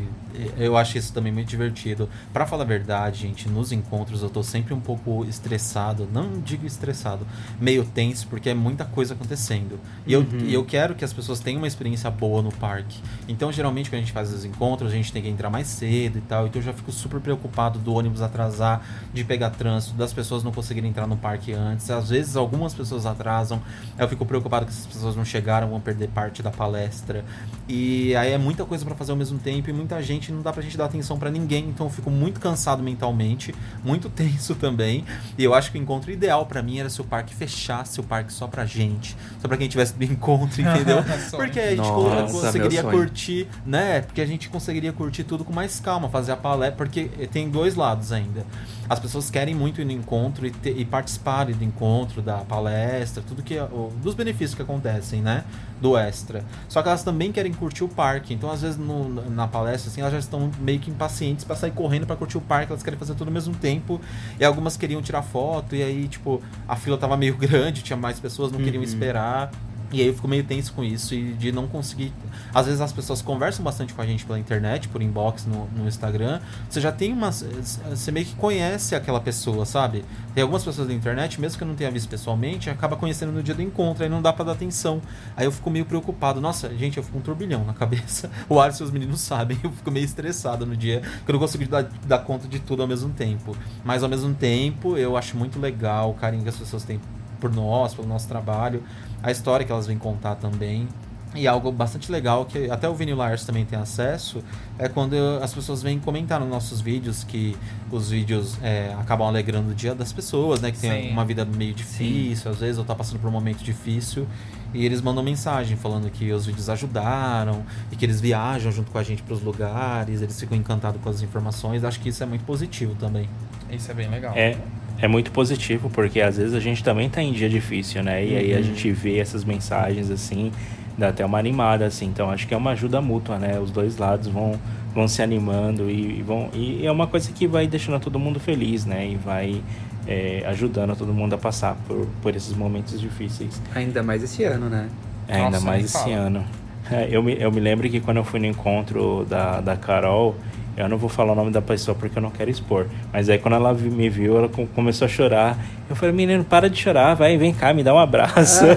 eu acho isso também muito divertido. Pra falar a verdade, gente, nos encontros eu tô sempre um pouco estressado. Não digo estressado, meio tenso, porque é muita coisa acontecendo. E eu, e eu quero que as pessoas tenham uma experiência boa no parque. Então, geralmente, quando a gente faz os encontros, a gente tem que entrar mais cedo e tal. Então, eu já fico super preocupado do ônibus atrasar, de pegar trânsito, das pessoas não conseguirem entrar no parque antes. Às vezes, algumas pessoas atrasam. Eu fico preocupado que essas pessoas não chegaram, vão perder parte da palestra. E aí é muita coisa pra fazer ao mesmo tempo e muita gente não dá pra gente dar atenção pra ninguém, então eu fico muito cansado mentalmente, muito tenso também. E eu acho que o encontro ideal pra mim era se o parque fechasse o parque só pra gente, só pra quem tivesse do encontro, entendeu? Porque a gente Nossa, conseguiria curtir, né? Porque a gente conseguiria curtir tudo com mais calma, fazer a palestra, porque tem dois lados ainda. As pessoas querem muito ir no encontro e, ter- e participarem do encontro, da palestra, tudo que o- dos benefícios que acontecem, né? Do extra. Só que elas também querem curtir o parque. Então, às vezes, no- na palestra, assim, elas já estão meio que impacientes pra sair correndo pra curtir o parque. Elas querem fazer tudo ao mesmo tempo. E algumas queriam tirar foto. E aí, tipo, a fila tava meio grande, tinha mais pessoas, não queriam esperar. E aí eu fico meio tenso com isso e de não conseguir. Às vezes as pessoas conversam bastante com a gente pela internet, por inbox no, no Instagram. Você já tem uma. Você meio que conhece aquela pessoa, sabe? Tem algumas pessoas da internet, mesmo que eu não tenha visto pessoalmente, acaba conhecendo no dia do encontro, aí não dá pra dar atenção. Aí eu fico meio preocupado. Nossa, gente, eu fico um turbilhão na cabeça. O Alisson e os meninos sabem, eu fico meio estressado no dia, que eu não consigo dar, dar conta de tudo ao mesmo tempo. Mas ao mesmo tempo, eu acho muito legal o carinho que as pessoas têm por nós, pelo nosso trabalho, a história que elas vêm contar também. E algo bastante legal que até o Vinil Lars também tem acesso é quando as pessoas vêm comentar nos nossos vídeos que os vídeos é, acabam alegrando o dia das pessoas, né? Que tem Sim. uma vida meio difícil, às vezes, ou tá passando por um momento difícil. E eles mandam mensagem falando que os vídeos ajudaram e que eles viajam junto com a gente para os lugares, eles ficam encantados com as informações. Acho que isso é muito positivo também. Isso é bem legal. É, é muito positivo, porque às vezes a gente também tá em dia difícil, né? E aí a gente vê essas mensagens assim, dá até uma animada, assim. Então acho que é uma ajuda mútua, né? Os dois lados vão, vão se animando e, e vão. E é uma coisa que vai deixando todo mundo feliz, né? E vai é, ajudando todo mundo a passar por, por esses momentos difíceis. Ainda mais esse ano, né? É, ainda Nossa, mais nem esse fala. ano. É, eu, me, eu me lembro que quando eu fui no encontro da, da Carol, eu não vou falar o nome da pessoa porque eu não quero expor. Mas aí quando ela me viu, ela com- começou a chorar. Eu falei, menino, para de chorar, vai, vem cá, me dá um abraço.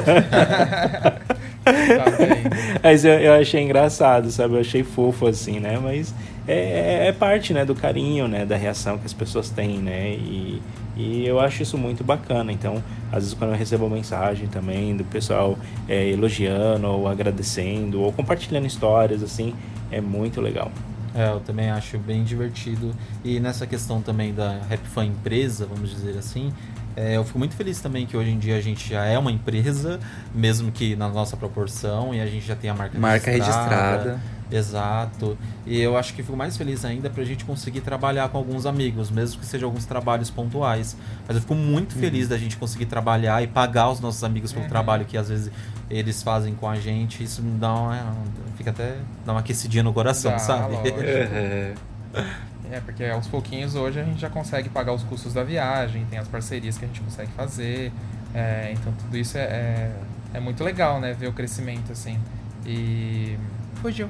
Mas eu, eu achei engraçado, sabe? Eu achei fofo assim, né? Mas é, é parte, né, do carinho, né? Da reação que as pessoas têm, né? E, e eu acho isso muito bacana. Então, às vezes quando eu recebo mensagem também do pessoal é, elogiando ou agradecendo ou compartilhando histórias, assim, é muito legal. É, eu também acho bem divertido. E nessa questão também da Rap Fan empresa, vamos dizer assim, é, eu fico muito feliz também que hoje em dia a gente já é uma empresa, mesmo que na nossa proporção, e a gente já tem a marca, Marca registrada. Exato. E eu acho que fico mais feliz ainda pra gente conseguir trabalhar com alguns amigos, mesmo que sejam alguns trabalhos pontuais. Mas eu fico muito feliz da gente conseguir trabalhar e pagar os nossos amigos pelo trabalho que às vezes eles fazem com a gente. Isso me dá uma, fica até dá uma aquecidinha no coração, Dá, sabe? É. É, porque aos pouquinhos hoje a gente já consegue pagar os custos da viagem, tem as parcerias que a gente consegue fazer. é, então tudo isso é, é, é muito legal, né? Ver o crescimento assim. E. Fugiu.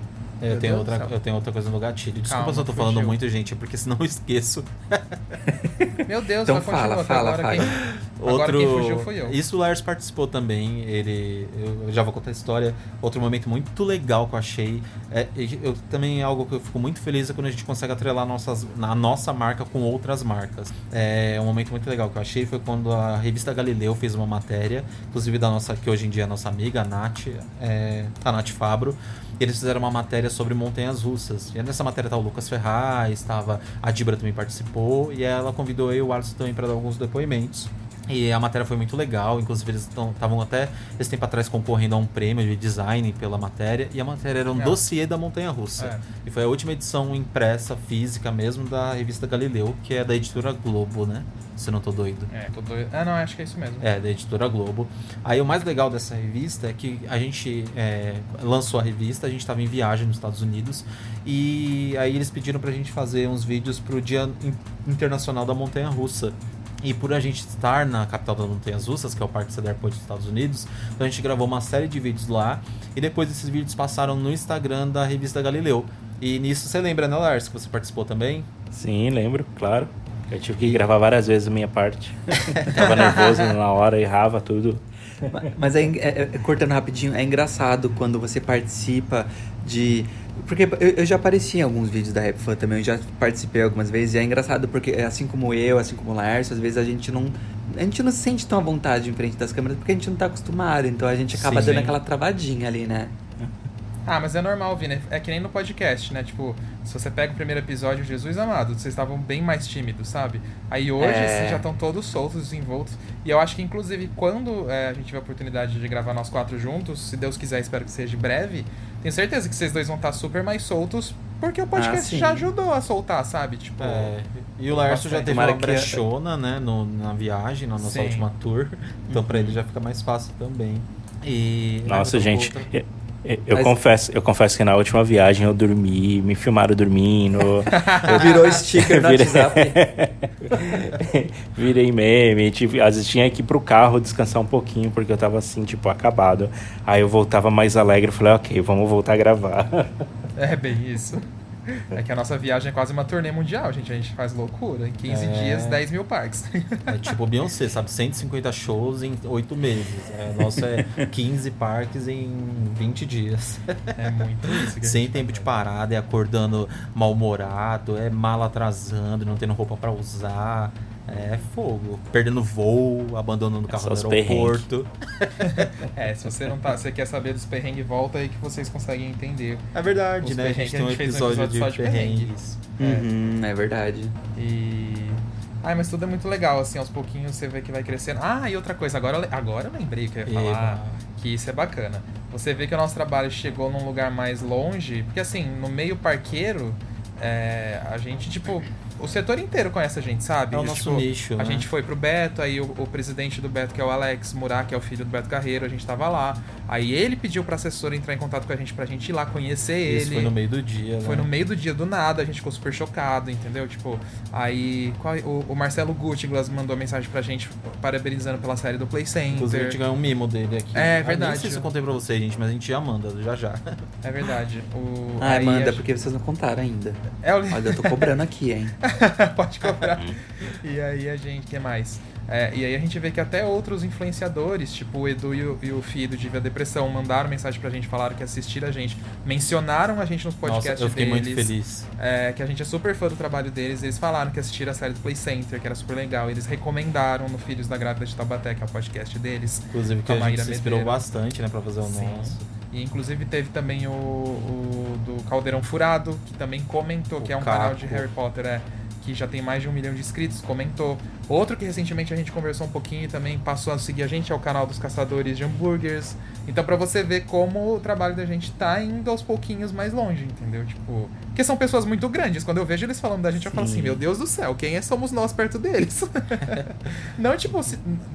Eu tenho, outra, eu tenho outra coisa no gatilho. Desculpa Calma, se eu tô falando fugiu. muito, gente, é porque senão eu esqueço. Meu Deus, Então fala, fala, agora fala. Quem, agora quem fugiu fui eu. Isso o Lars participou também. Ele. Eu já vou contar a história. Outro momento muito legal que eu achei. É, eu também é algo que eu fico muito feliz é quando a gente consegue atrelar nossas, a nossa marca com outras marcas. É um momento muito legal que eu achei foi quando a revista Galileu fez uma matéria, inclusive da nossa, que hoje em dia é a nossa amiga, a Nath, é, a Nath Fabro. E eles fizeram uma matéria sobre montanhas russas. E nessa matéria tá o Lucas Ferraz, estava a Dibra também participou, e ela convidou eu e o Alisson também para dar alguns depoimentos. E a matéria foi muito legal, inclusive eles estavam até esse tempo atrás concorrendo a um prêmio de design pela matéria, e a matéria era um É. dossiê da Montanha Russa. É. E foi a última edição impressa, física mesmo, da revista Galileu, que é da editora Globo, né? Se não tô doido. É, tô doido. Ah, não, acho que é isso mesmo. É, da editora Globo. Aí o mais legal dessa revista é que a gente é, lançou a revista, a gente estava em viagem nos Estados Unidos, e aí eles pediram pra gente fazer uns vídeos pro Dia In- Internacional da Montanha Russa. E por a gente estar na capital das Montanhas Russas, que é o Parque Cedar dos Estados Unidos, então a gente gravou uma série de vídeos lá, e depois esses vídeos passaram no Instagram da revista Galileu. E nisso você lembra, né, Lars, que você participou também? Sim, lembro, claro. Eu tive que gravar várias vezes a minha parte. Tava nervoso na hora, errava tudo. Ma- Mas é, é- é- cortando rapidinho, é engraçado quando você participa de. Porque eu, eu já apareci em alguns vídeos da Rap Fan também, eu já participei algumas vezes, e é engraçado porque, assim como eu, assim como o Lárcio, às vezes a gente não. A gente não se sente tão à vontade em frente das câmeras porque a gente não tá acostumado, então a gente acaba Sim. dando aquela travadinha ali, né? Ah, mas é normal, Vini. É que nem no podcast, né? Tipo, se você pega o primeiro episódio, Jesus amado, vocês estavam bem mais tímidos, sabe? Aí hoje é... vocês já estão todos soltos, desenvoltos. E eu acho que, inclusive, quando é, a gente tiver a oportunidade de gravar nós quatro juntos, se Deus quiser, espero que seja breve, tenho certeza que vocês dois vão estar super mais soltos, porque o podcast ah, já ajudou a soltar, sabe? Tipo. É. E o Larso já teve uma brechona, né, no, na viagem, na nossa sim. última tour. Então uhum. pra ele já fica mais fácil também. E. Nossa, gente. Eu, Mas... confesso, eu confesso que na última viagem eu dormi, me filmaram dormindo. eu... Virou sticker no virei... WhatsApp. Virei meme, tive, às vezes tinha que ir pro carro descansar um pouquinho, porque eu tava assim, tipo, acabado. Aí eu voltava mais alegre e falei, ok, vamos voltar a gravar. É bem isso. É que a nossa viagem é quase uma turnê mundial, gente. A gente faz loucura. Em 15 é... dias, 10 mil parques. É tipo Beyoncé, sabe? 150 shows em 8 meses. É, nossa é 15 parques em 20 dias. É muito isso. Sem tempo de parada, é acordando mal-humorado, é mala atrasando, não tendo roupa para usar. É fogo. Perdendo voo, abandonando o carro no aeroporto. é, se você não tá. Você quer saber dos perrengues, volta aí que vocês conseguem entender. É verdade, né? A gente tem um episódio, um episódio de, de perrengues. Uhum, é. é verdade. E. Ai, mas tudo é muito legal, assim, aos pouquinhos você vê que vai crescendo. Ah, e outra coisa, agora, agora eu lembrei que eu ia falar Eba. que isso é bacana. Você vê que o nosso trabalho chegou num lugar mais longe, porque assim, no meio parqueiro, é, a gente, tipo, o setor inteiro conhece a gente, sabe? É o nosso tipo, nicho. A né? gente foi pro Beto, aí o, o, presidente do Beto, que é o Alex Murat, que é o filho do Beto Carreiro, a gente tava lá. Aí ele pediu pra assessora entrar em contato com a gente pra gente ir lá conhecer Isso ele. foi no meio do dia, Foi né? no meio do dia, do nada, a gente ficou super chocado, entendeu? Tipo, aí qual, o, o, Marcelo Guttiglas mandou mensagem pra gente parabenizando pela série do Play Center. Inclusive a gente ganhou um mimo dele aqui. É verdade. Ah, nem sei se eu contei pra vocês, gente, mas a gente já manda, já já. É verdade. O, ah, manda, gente... porque vocês não contaram ainda. É, o... Olha, eu tô cobrando aqui, hein? Pode cobrar. e aí a gente, que mais? É, e aí a gente vê que até outros influenciadores, tipo o Edu e o, e o Fih do Diva Depressão, mandaram mensagem pra gente, falaram que assistiram a gente, mencionaram a gente nos podcasts Nossa, eu fiquei deles, muito feliz. É, que a gente é super fã do trabalho deles, eles falaram que assistiram a série do Play Center, que era super legal, eles recomendaram no Filhos da Grávida de Taubaté, que é o podcast deles. Inclusive que a, a gente se inspirou bastante, né, pra fazer o Sim. nosso. E inclusive teve também o, o, do Caldeirão Furado, que também comentou, o que é um Caco. canal de Harry Potter, é que já tem mais de um milhão de inscritos, comentou. Outro que recentemente a gente conversou um pouquinho e também passou a seguir a gente é o canal dos Caçadores de Hambúrgueres. Então, para você ver como o trabalho da gente tá indo aos pouquinhos mais longe, entendeu? Tipo, porque são pessoas muito grandes. Quando eu vejo eles falando da gente, Sim. eu falo assim: meu Deus do céu, quem é somos nós perto deles? Não, tipo,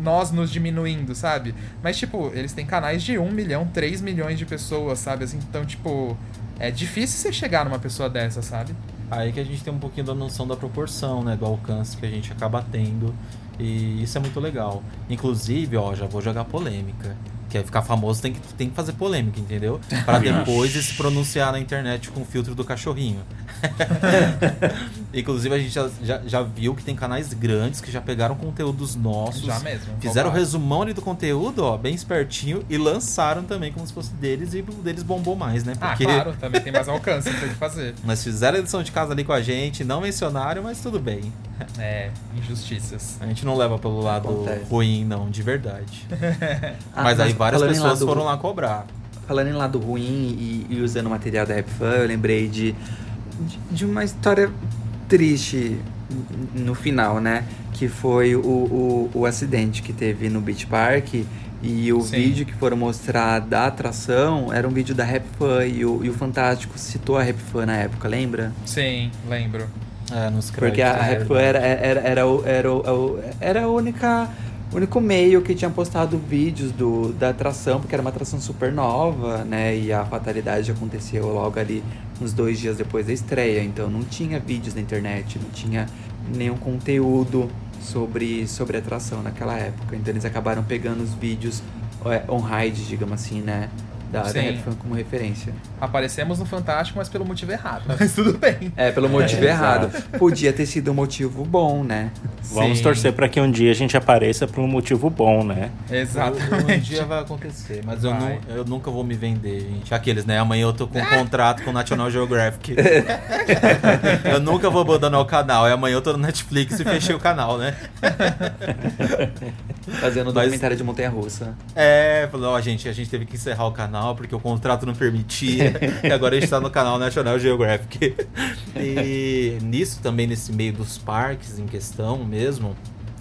nós nos diminuindo, sabe? Mas, tipo, eles têm canais de um milhão, três milhões de pessoas, sabe? Assim, então, tipo, é difícil você chegar numa pessoa dessa, sabe? Aí que a gente tem um pouquinho da noção da proporção, né? Do alcance que a gente acaba tendo. E isso é muito legal. Inclusive, ó, já vou jogar polêmica. Quer ficar famoso, tem que, tem que fazer polêmica, entendeu? Para depois se pronunciar na internet com o filtro do cachorrinho. Inclusive, a gente já, já, já, viu que tem canais grandes que já pegaram conteúdos nossos. Já mesmo. Fizeram o resumão ali do conteúdo, ó, bem espertinho, e lançaram também como se fosse deles, e o deles bombou mais, né? Ah, Porque... Ah, claro, também tem mais alcance pra fazer. Mas fizeram a edição de casa ali com a gente, não mencionaram, mas tudo bem. É, injustiças. A gente não leva pelo lado Acontece. ruim, não, de verdade. ah, mas, mas aí várias pessoas foram lá cobrar. Falando em lado ruim e, e usando o material da Rap eu lembrei de de uma história triste no final, né? Que foi o, o, o acidente que teve no Beach Park. E o Sim. vídeo que foram mostrar da atração era um vídeo da Rap Fan e o, e o Fantástico citou a Rap Fan na época, lembra? Sim, lembro. É, nos Porque a Rap Fan era, era, era, era, era, era a única o único meio que tinha postado vídeos do, da atração, porque era uma atração super nova, né? E a fatalidade aconteceu logo ali uns dois dias depois da estreia. Então não tinha vídeos na internet, não tinha nenhum conteúdo sobre, sobre atração naquela época. Então eles acabaram pegando os vídeos é, on-ride, digamos assim, né? Da, da Redfan como referência. Aparecemos no Fantástico, mas pelo motivo errado. Mas tudo bem. É, pelo motivo é, errado. Exato. Podia ter sido um motivo bom, né? Vamos Sim. torcer para que um dia a gente apareça por um motivo bom, né? Exatamente. Um dia vai acontecer, mas eu, não, eu, nunca vou me vender, gente. Aqueles, né? Amanhã eu tô com um contrato com o National Geographic. eu nunca vou abandonar o canal. E amanhã eu tô no Netflix e fechei o canal, né? Fazendo um documentário de montanha-russa. É, falou, ó, gente, a gente teve que encerrar o canal canal porque o contrato não permitia. e agora a gente tá no canal National Geographic. e nisso também, nesse meio dos parques em questão mesmo,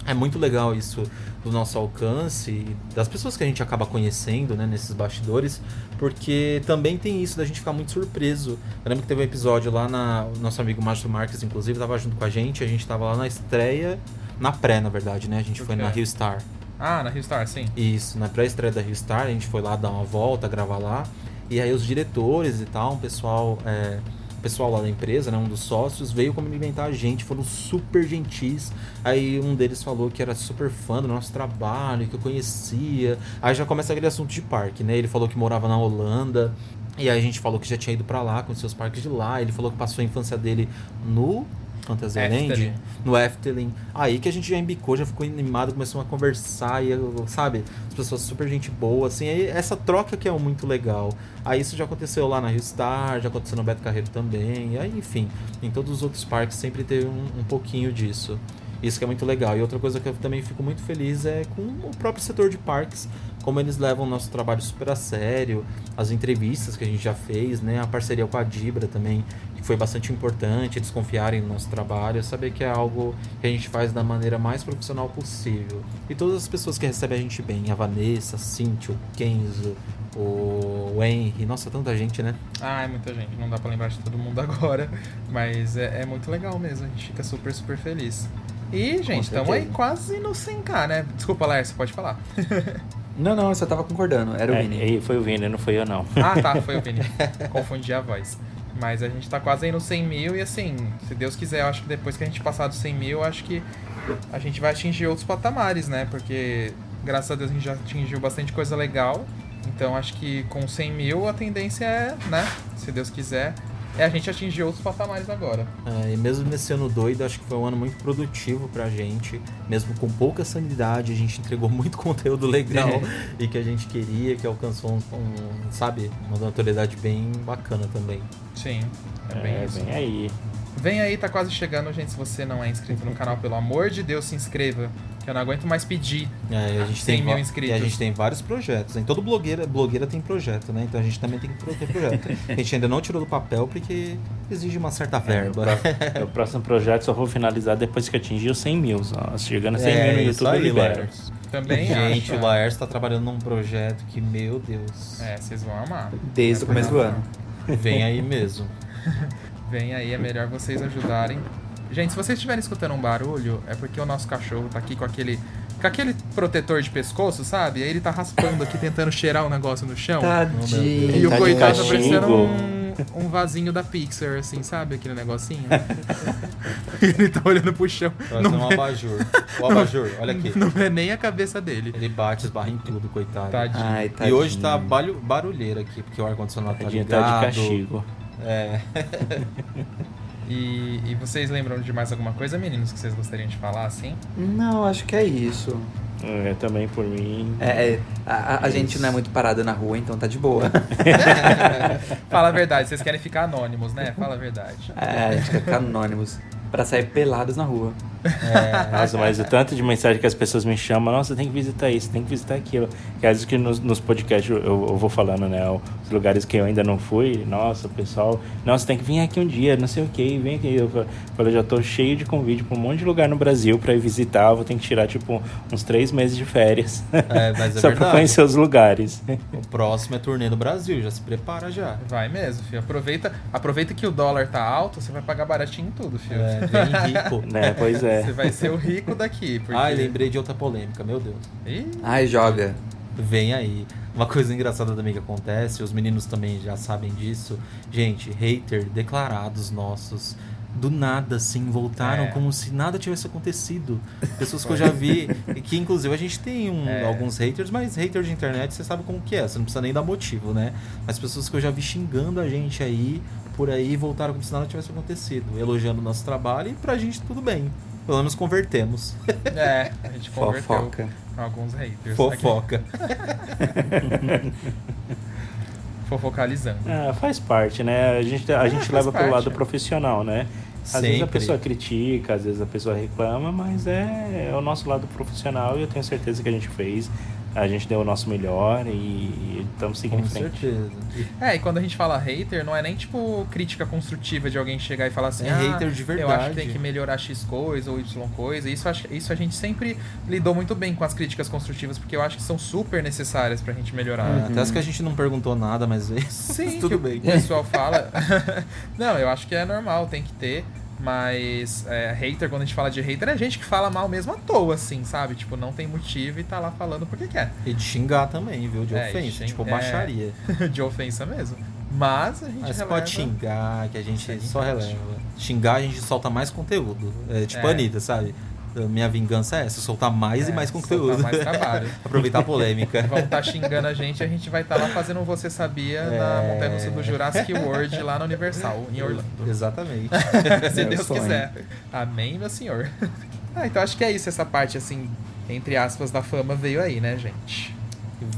é muito legal isso do nosso alcance e das pessoas que a gente acaba conhecendo, né, nesses bastidores, porque também tem isso da gente ficar muito surpreso. Eu lembro que teve um episódio lá na o nosso amigo Márcio Marques, inclusive, estava junto com a gente, a gente estava lá na estreia, na pré, na verdade, né? A gente foi na Rio Star. Ah, na Rio Star, sim. Isso, na pré-estreia da Rio Star, a gente foi lá dar uma volta, gravar lá. E aí os diretores e tal, um pessoal, é, pessoal lá da empresa, né, um dos sócios, veio cumprimentar a gente, foram super gentis. Aí um deles falou que era super fã do nosso trabalho, que eu conhecia. Aí já começa aquele assunto de parque, né? Ele falou que morava na Holanda. E aí a gente falou que já tinha ido para lá, conheceu os parques de lá. Ele falou que passou a infância dele no Fantasyland, no Efteling. Aí que a gente já embicou, já ficou animado, começou a conversar, e, sabe? As pessoas super gente boa, assim. Aí essa troca que é muito legal. Aí isso já aconteceu lá na Rio Star, já aconteceu no Beto Carreiro também. E aí, enfim, em todos os outros parques sempre teve um, um pouquinho disso. Isso que é muito legal. E outra coisa que eu também fico muito feliz é com o próprio setor de parques, como eles levam o nosso trabalho super a sério, as entrevistas que a gente já fez, né? A parceria com a Dibra também, que foi bastante importante, eles confiarem no nosso trabalho, saber que é algo que a gente faz da maneira mais profissional possível. E todas as pessoas que recebem a gente bem, a Vanessa, a Cintia, o Kenzo, o Henry, nossa, tanta gente, né? Ah, é muita gente, não dá pra lembrar de todo mundo agora, mas é, é muito legal mesmo, a gente fica super, super feliz. E, gente, estamos aí quase no 100k, né? Desculpa, Lércio, pode falar. não, não, eu só tava concordando. Era o é, Vini. Foi o Vini, não foi eu, não. Ah, tá, foi o Vini. Confundi a voz. Mas a gente tá quase aí no 100 mil e, assim, se Deus quiser, eu acho que depois que a gente passar dos 100 mil, eu acho que a gente vai atingir outros patamares, né? Porque, graças a Deus, a gente já atingiu bastante coisa legal. Então, acho que com 100 mil a tendência é, né? Se Deus quiser, é a gente atingir outros patamares agora. É, e mesmo nesse ano doido, acho que foi um ano muito produtivo pra gente. Mesmo com pouca sanidade, a gente entregou muito conteúdo legal é. e que a gente queria, que alcançou um, um, sabe, uma notoriedade bem bacana também. Sim, é bem é, isso. Vem aí. Vem aí, tá quase chegando, gente. Se você não é inscrito no canal, pelo amor de Deus, se inscreva. Eu não aguento mais pedir é, a gente 100 tem mil inscritos. E a gente tem vários projetos. Em todo blogueira, blogueira tem projeto, né? Então a gente também tem que ter projeto. a gente ainda não tirou do papel porque exige uma certa é, verba. É, o, próximo projeto só vou finalizar depois que atingir os 100 mil. Só. Chegando a 100 é, mil no YouTube, aí, libera. Também Gente, acho, o Laércio está trabalhando num projeto que, meu Deus. É, vocês vão amar. Desde é o começo do ano. Vem aí mesmo. Vem aí, é melhor vocês ajudarem. Gente, se vocês estiverem escutando um barulho, é porque o nosso cachorro tá aqui com aquele com aquele protetor de pescoço, sabe? Aí ele tá raspando aqui, tentando cheirar um negócio no chão. Tadinho. E o tá coitado tá parecendo um, um vasinho da Pixar, assim, sabe? Aquele negocinho. ele tá olhando pro chão. Parece não um é... abajur. O abajur, olha aqui. Não é nem a cabeça dele. Ele bate, esbarra em tudo, coitado. Tadinho. Ai, tadinho. E hoje tá barulheiro aqui, porque o ar-condicionado tá ligado. Tá de castigo. É. e, e, vocês lembram de mais alguma coisa, meninos, que vocês gostariam de falar, assim? Não, acho que é isso. É, também por mim. É, é a, a gente não é muito parada na rua, então tá de boa. Fala a verdade, vocês querem ficar anônimos, né? Fala a verdade. É, a gente quer ficar anônimos para sair pelados na rua. É, nossa, mas o tanto de mensagem que as pessoas me chamam, nossa, tem que visitar isso, tem que visitar aquilo. Que às vezes que nos, nos podcasts eu, eu, vou falando, né, os lugares que eu ainda não fui, nossa, o pessoal, nossa, tem que vir aqui um dia, não sei o que, vem aqui. Eu falei, já tô cheio de convite para um monte de lugar no Brasil para ir visitar, vou ter que tirar, tipo, uns três meses de férias. É, mas é Só para conhecer os lugares. O próximo é turnê no Brasil, já se prepara já. Vai mesmo, filho. Aproveita, aproveita que o dólar tá alto, você vai pagar baratinho em tudo, filho. É, bem rico. né, pois é. Você vai ser o rico daqui. Porque... Ai, lembrei de outra polêmica, meu Deus. Ih. Ai, joga. Vem aí. Uma coisa engraçada também que acontece, os meninos também já sabem disso. Gente, hater declarados nossos do nada, assim, voltaram é. como se nada tivesse acontecido. Pessoas que eu já vi, que inclusive a gente tem um, é. alguns haters, mas hater de internet você sabe como que é, você não precisa nem dar motivo, né? Mas pessoas que eu já vi xingando a gente aí, por aí, voltaram como se nada tivesse acontecido, elogiando o nosso trabalho e pra gente tudo bem. Pelo menos convertemos. É, a gente converteu Fofoca. alguns haters. Fofoca. Fofocalizando. É, faz parte, né? A gente, a é, gente leva parte. pro lado profissional, né? Às Sempre. vezes a pessoa critica, às vezes a pessoa reclama, mas é, é o nosso lado profissional e eu tenho certeza que a gente fez a gente deu o nosso melhor e estamos seguindo Com em frente. certeza. É, e quando a gente fala hater, não é nem tipo crítica construtiva de alguém chegar e falar assim, É ah, hater de eu acho verdade. que tem que melhorar X coisa ou Y coisa. Isso, acho- isso a gente sempre lidou muito bem com as críticas construtivas, porque eu acho que são super necessárias pra gente melhorar. É, Até as que a gente não perguntou nada, mas Sim, tudo que o bem. pessoal fala. não, eu acho que é normal, tem que ter. Mas é, hater, quando a gente fala de hater, é gente que fala mal mesmo à toa, assim, sabe? Tipo, não tem motivo e tá lá falando porque quer. E de xingar também, viu? De É, ofensa, xing- tipo é. baixaria. de ofensa mesmo. Mas a gente Mas releva... pode xingar, que a gente só releva. Xingar a gente solta mais conteúdo. É tipo É. Anitta, sabe? Minha vingança é essa, soltar mais É, e mais conteúdo. mais trabalho. Aproveitar a polêmica. Vão estar xingando a gente, a gente vai estar lá fazendo um Você Sabia na É. Montanha Russa do Jurassic World lá na Universal, em Orlando. Exatamente. Se Meu Deus sonho. quiser. Amém, meu senhor. Ah, então acho que é isso, essa parte, assim, entre aspas, da fama veio aí, né, gente?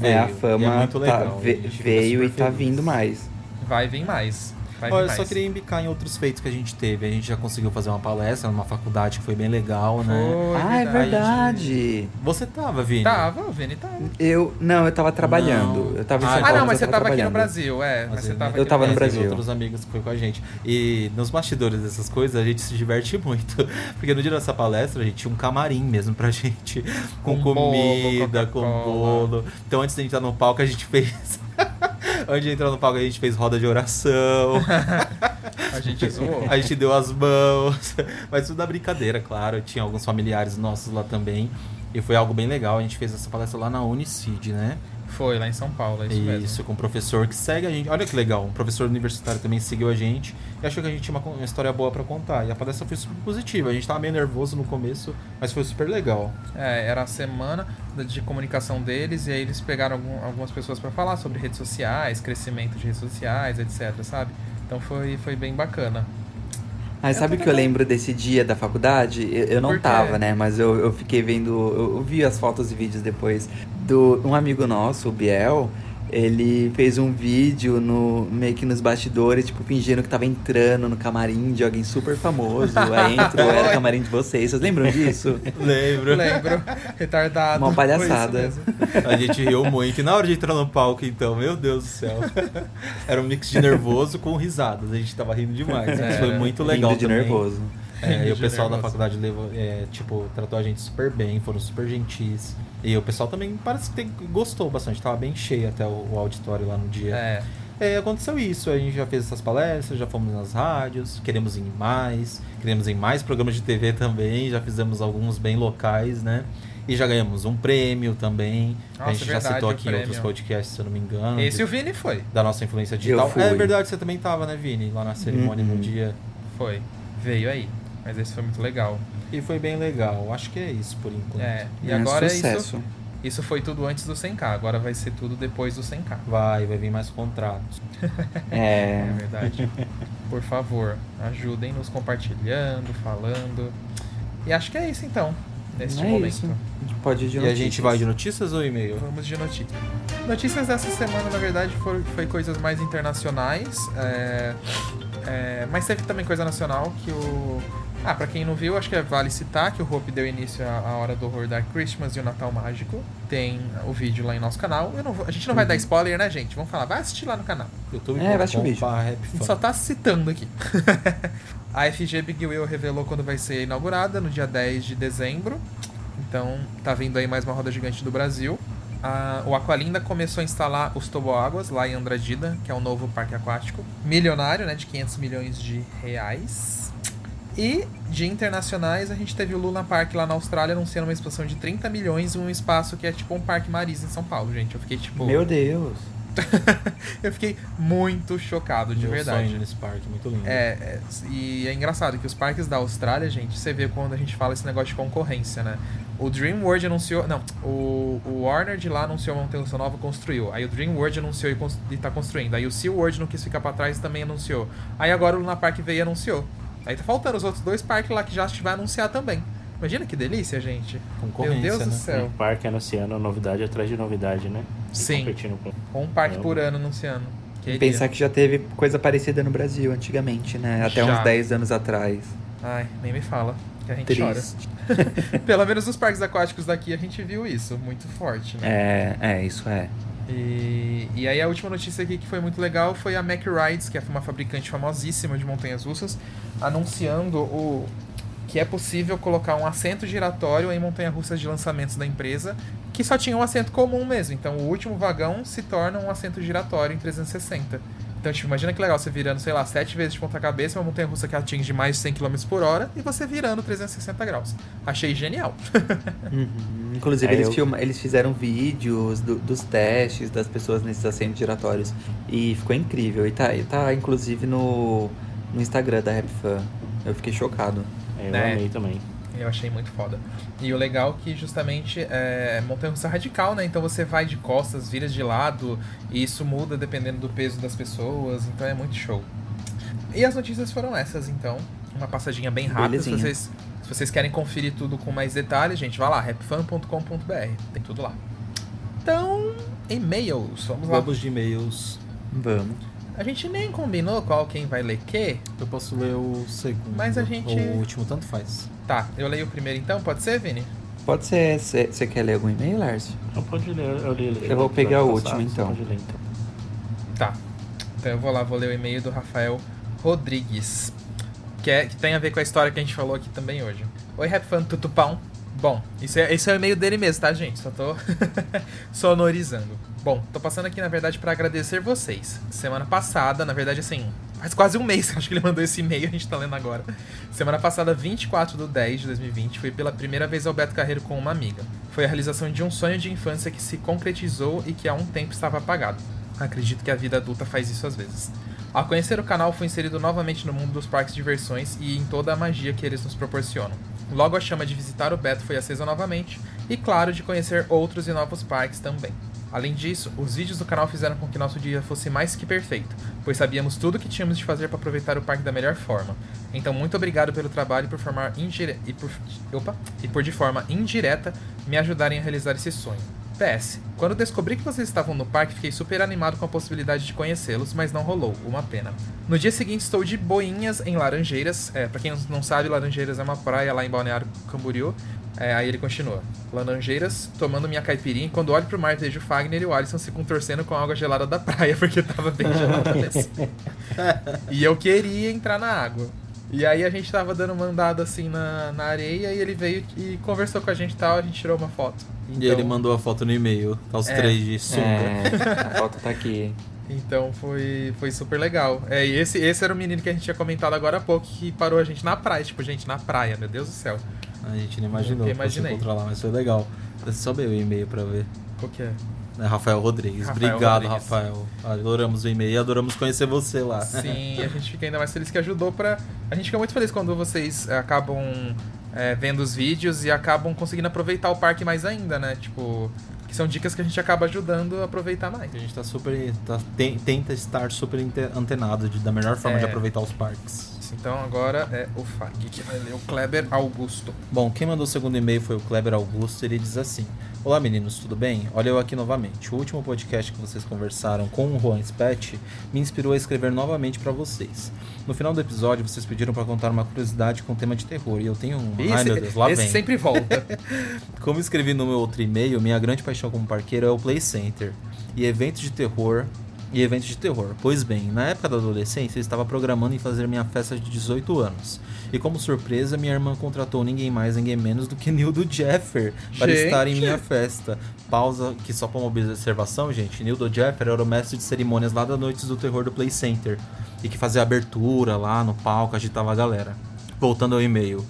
É, a Veio, e fama é muito tá- legal. ve- a gente fica veio e super tá feliz. vindo mais. Vai vir mais. Olha, eu só queria embicar em outros feitos que a gente teve. A gente já conseguiu fazer uma palestra numa faculdade que foi bem legal, né? Foi, ah, é verdade. Você tava, Vini? Tava, o Vini tava. Eu. Não, eu tava trabalhando. Não. Eu tava em Ah, São Ah, Paulo, não, mas você eu tava aqui no. Brasil, é. Mas você Mas tava eu tava no Brasil. outros amigos que foi com a gente. E nos bastidores dessas coisas a gente se diverte muito. Porque no dia dessa palestra a gente tinha um camarim mesmo pra gente. Com, Com bolo, comida, com bolo. Então antes de entrar no palco a gente fez. Antes de entrar no palco a gente fez roda de oração. A gente zoou. A gente deu as mãos. Mas tudo na brincadeira, claro. Tinha alguns familiares nossos lá também. E foi algo bem legal. A gente fez essa palestra lá na Unicid, né? Foi, lá em São Paulo, é isso, mesmo. Isso, com um professor que segue a gente. Olha que legal, um professor universitário também seguiu a gente e achou que a gente tinha uma, uma história boa pra contar. E a palestra foi super positiva. A gente tava meio nervoso no começo, mas foi super legal. É, era a semana de comunicação deles, e aí eles pegaram algum- algumas pessoas pra falar sobre redes sociais, crescimento de redes sociais, etc, sabe? Então foi, foi bem bacana. Mas sabe o que eu lembro desse dia da faculdade? Eu, eu não tava, né? Mas eu, eu fiquei vendo. Eu, eu vi as fotos e vídeos depois do um amigo nosso, o Biel. Ele fez um vídeo no, meio que nos bastidores, tipo, fingindo que tava entrando no camarim de alguém super famoso. Aí entrou, era o camarim de vocês. Vocês lembram disso? Lembro. Lembro, retardado. Uma palhaçada. A gente riu muito. E na hora de entrar no palco, então, meu Deus do céu. Era um mix de nervoso com risadas. A gente tava rindo demais. Mas foi muito legal Rindo de também. nervoso. É, e o pessoal da faculdade levou, é, tipo, tratou a gente super bem, foram super gentis. E o pessoal também parece que gostou bastante, tava bem cheio até o, o auditório lá no dia. É, É, aconteceu isso, a gente já fez essas palestras, já fomos nas rádios, queremos ir em mais, queremos ir em mais programas de TV também, já fizemos alguns bem locais, né? E já ganhamos um prêmio também. a Nossa, gente já verdade, citou o aqui em outros podcasts, se eu não me engano. esse de- o Vini foi. Da nossa influência digital. fui. É verdade, você também tava, né, Vini? Lá na cerimônia no Uhum. dia. Foi. Veio aí. Mas esse foi muito legal. E foi bem legal. Acho que é isso por enquanto. É, e É, agora é sucesso. isso. Isso foi tudo antes do 100k, agora vai ser tudo depois do 100k. Vai, vai vir mais contratos. É É. verdade. Por favor, ajudem nos compartilhando, falando. E acho que é isso então, neste é momento. isso. A gente pode ir de e a gente notícias. vai de notícias ou e-mail? Vamos de notícias. Notícias dessa semana, na verdade, foi, foi coisas mais internacionais. é, é, mas teve também coisa nacional que o. Ah, pra quem não viu, acho que vale citar que o Hope deu início à Hora do Horror Dark Christmas e o Natal Mágico. Tem o vídeo lá em nosso canal. Eu não vou- a gente não vai dar spoiler, né, gente? Vamos falar, vai assistir lá no canal. YouTube.com É, vai assistir o vídeo. A Rap gente só tá citando aqui. a FG Big Wheel revelou quando vai ser inaugurada, no dia 10 de dezembro. Então, tá vindo aí mais uma roda gigante do Brasil. A- o Aqualinda começou a instalar os toboáguas lá em Andradida, que é um novo parque aquático. Milionário, né? De 500 milhões de reais. E de internacionais, a gente teve o Luna Park lá na Austrália anunciando uma expansão de 30 milhões em um espaço que é tipo um parque Marisa em São Paulo, gente. Eu fiquei tipo. Meu Deus. eu fiquei muito chocado, de Meu verdade. sonho nesse parque, muito lindo. É, é, e é engraçado que os parques da Austrália, gente, você vê quando a gente fala esse negócio de concorrência, né? O Dream World anunciou. Não, o, o Warner de lá anunciou uma montanha nova construiu. Aí o Dream World anunciou e, e tá construindo. Aí o Sea World não quis ficar pra trás e também anunciou. Aí agora o Luna Park veio e anunciou. Aí tá faltando os outros dois parques lá que já vai anunciar também. Imagina que delícia, gente. Meu Deus do né? céu. Um parque anunciando novidade atrás de novidade, né? E Sim. Competindo com... Um parque Eu- por ano anunciando. Queria. Pensar que já teve coisa parecida no Brasil antigamente, né? Até Já. uns 10 anos atrás. Ai, nem me fala. Que a gente Triste. chora. Pelo menos nos parques aquáticos daqui a gente viu isso, muito forte, né? É, é, isso é. E, e aí a última notícia aqui que foi muito legal foi a Mack Rides, que é uma fabricante famosíssima de montanhas russas, anunciando o que é possível colocar um assento giratório em montanha-russas de lançamentos da empresa, que só tinha um assento comum mesmo. Então o último vagão se torna um assento giratório em 360. Então, tipo, imagina que legal você virando, sei lá, sete vezes de ponta cabeça, uma montanha russa que atinge mais de 100 km por hora, e você virando 360 graus. Achei genial. Uhum. Inclusive, É, eles, eu- filma, eles fizeram vídeos do- dos testes das pessoas nesses assentos giratórios. E ficou incrível. E tá, e tá inclusive, no, no Instagram da RapFan. Eu fiquei chocado. Eu É. amei também. Eu achei muito foda. E o legal é que justamente é montanha-russa radical, né? Então você vai de costas, vira de lado, e isso muda dependendo do peso das pessoas, então é muito show. E as notícias foram essas, então. Uma passadinha bem rápida. Se vocês, se vocês querem conferir tudo com mais detalhes, gente, vai lá, rapfan.com.br. Tem tudo lá. Então, e-mails. Vamos lá. Vamos de e-mails. Vamos. A gente nem combinou qual quem vai ler que. Eu posso ler o segundo. Mas a gente- Ou o último, tanto faz. Tá, eu leio o primeiro então, pode ser, Vini? Pode ser. Você quer ler algum e-mail, Lárcio? Não pode ler, eu li ele. Eu vou pegar o Passar, último, você então. Pode ler, então. Tá. Então eu vou lá, vou ler o e-mail do Rafael Rodrigues. Que, é, que tem a ver com a história que a gente falou aqui também hoje. Oi, Rap Fan Tutupão. Bom, isso é, esse é o e-mail dele mesmo, tá, gente? Só tô sonorizando. Bom, tô passando aqui, na verdade, pra agradecer vocês. Semana passada, na verdade, assim, faz quase um mês que acho que ele mandou esse e-mail, a gente tá lendo agora. Semana passada, 24 de 10 de 2020, fui pela primeira vez ao Beto Carreiro com uma amiga. Foi a realização de um sonho de infância que se concretizou e que há um tempo estava apagado. Acredito que a vida adulta faz isso às vezes. Ao conhecer o canal, fui inserido novamente no mundo dos parques de diversões e em toda a magia que eles nos proporcionam. Logo a chama de visitar o Beto foi acesa novamente e, claro, de conhecer outros e novos parques também. Além disso, os vídeos do canal fizeram com que nosso dia fosse mais que perfeito, pois sabíamos tudo o que tínhamos de fazer para aproveitar o parque da melhor forma. Então, muito obrigado pelo trabalho e por formar indire... e por opa, e por de forma indireta me ajudarem a realizar esse sonho. PS, quando descobri que vocês estavam no parque, fiquei super animado com a possibilidade de conhecê-los, mas não rolou, uma pena. No dia seguinte estou de boinhas em Laranjeiras, é, para quem não sabe, Laranjeiras é uma praia lá em Balneário Camboriú. É, aí ele continua. Laranjeiras, tomando minha caipirinha, e quando olho pro mar vejo o Fagner e o Alisson se contorcendo com a água gelada da praia, porque tava bem gelada. E eu queria entrar na água. E aí a gente tava dando uma andada assim na, na areia e ele veio e conversou com a gente e tal, a gente tirou uma foto. E ele mandou a foto no e-mail. Tá os É. três de sunga. É, a foto tá aqui. Então foi, foi super legal. É, e esse, esse era o menino que a gente tinha comentado agora há pouco, que parou a gente na praia. Tipo, gente, na praia, meu Deus do céu. A gente não imaginou Eu imaginei. lá, mas foi legal. Eu só ver o e-mail pra ver. Qual que é? É Rafael Rodrigues. Rafael Obrigado, Rodrigues. Rafael. Adoramos o e-mail e adoramos conhecer você lá. Sim, a gente fica ainda mais feliz que ajudou pra. A gente fica muito feliz quando vocês eh, acabam eh, vendo os vídeos e acabam conseguindo aproveitar o parque mais ainda, né? Tipo, que são dicas que a gente acaba ajudando a aproveitar mais. A gente tá super. tá- tem- tenta estar super antenado de, da melhor forma É. de aproveitar os parques. Então agora é o Fag que vai ler o Kleber Augusto. Bom, quem mandou o segundo e-mail foi o Kleber Augusto. Ele diz assim: Olá meninos, tudo bem? Olha eu aqui novamente. O último podcast que vocês conversaram com o Juan Spett me inspirou a escrever novamente pra vocês. No final do episódio, vocês pediram pra contar uma curiosidade com tema de terror e eu tenho um. Ai Esse, meu Deus, lá esse vem. sempre volta. Como escrevi no meu outro e-mail, minha grande paixão como parqueiro é o Play Center e eventos de terror. E eventos de terror. Pois bem, na época da adolescência eu estava programando em fazer minha festa de 18 anos. E como surpresa, minha irmã contratou ninguém mais, ninguém menos do que Nildo Jeffer para Gente! estar em minha festa. Pausa, que só para uma observação, gente. Nildo Jeffer era o mestre de cerimônias lá da Noites do Terror do Play Center. E que fazia abertura lá no palco, agitava a galera. Voltando ao e-mail.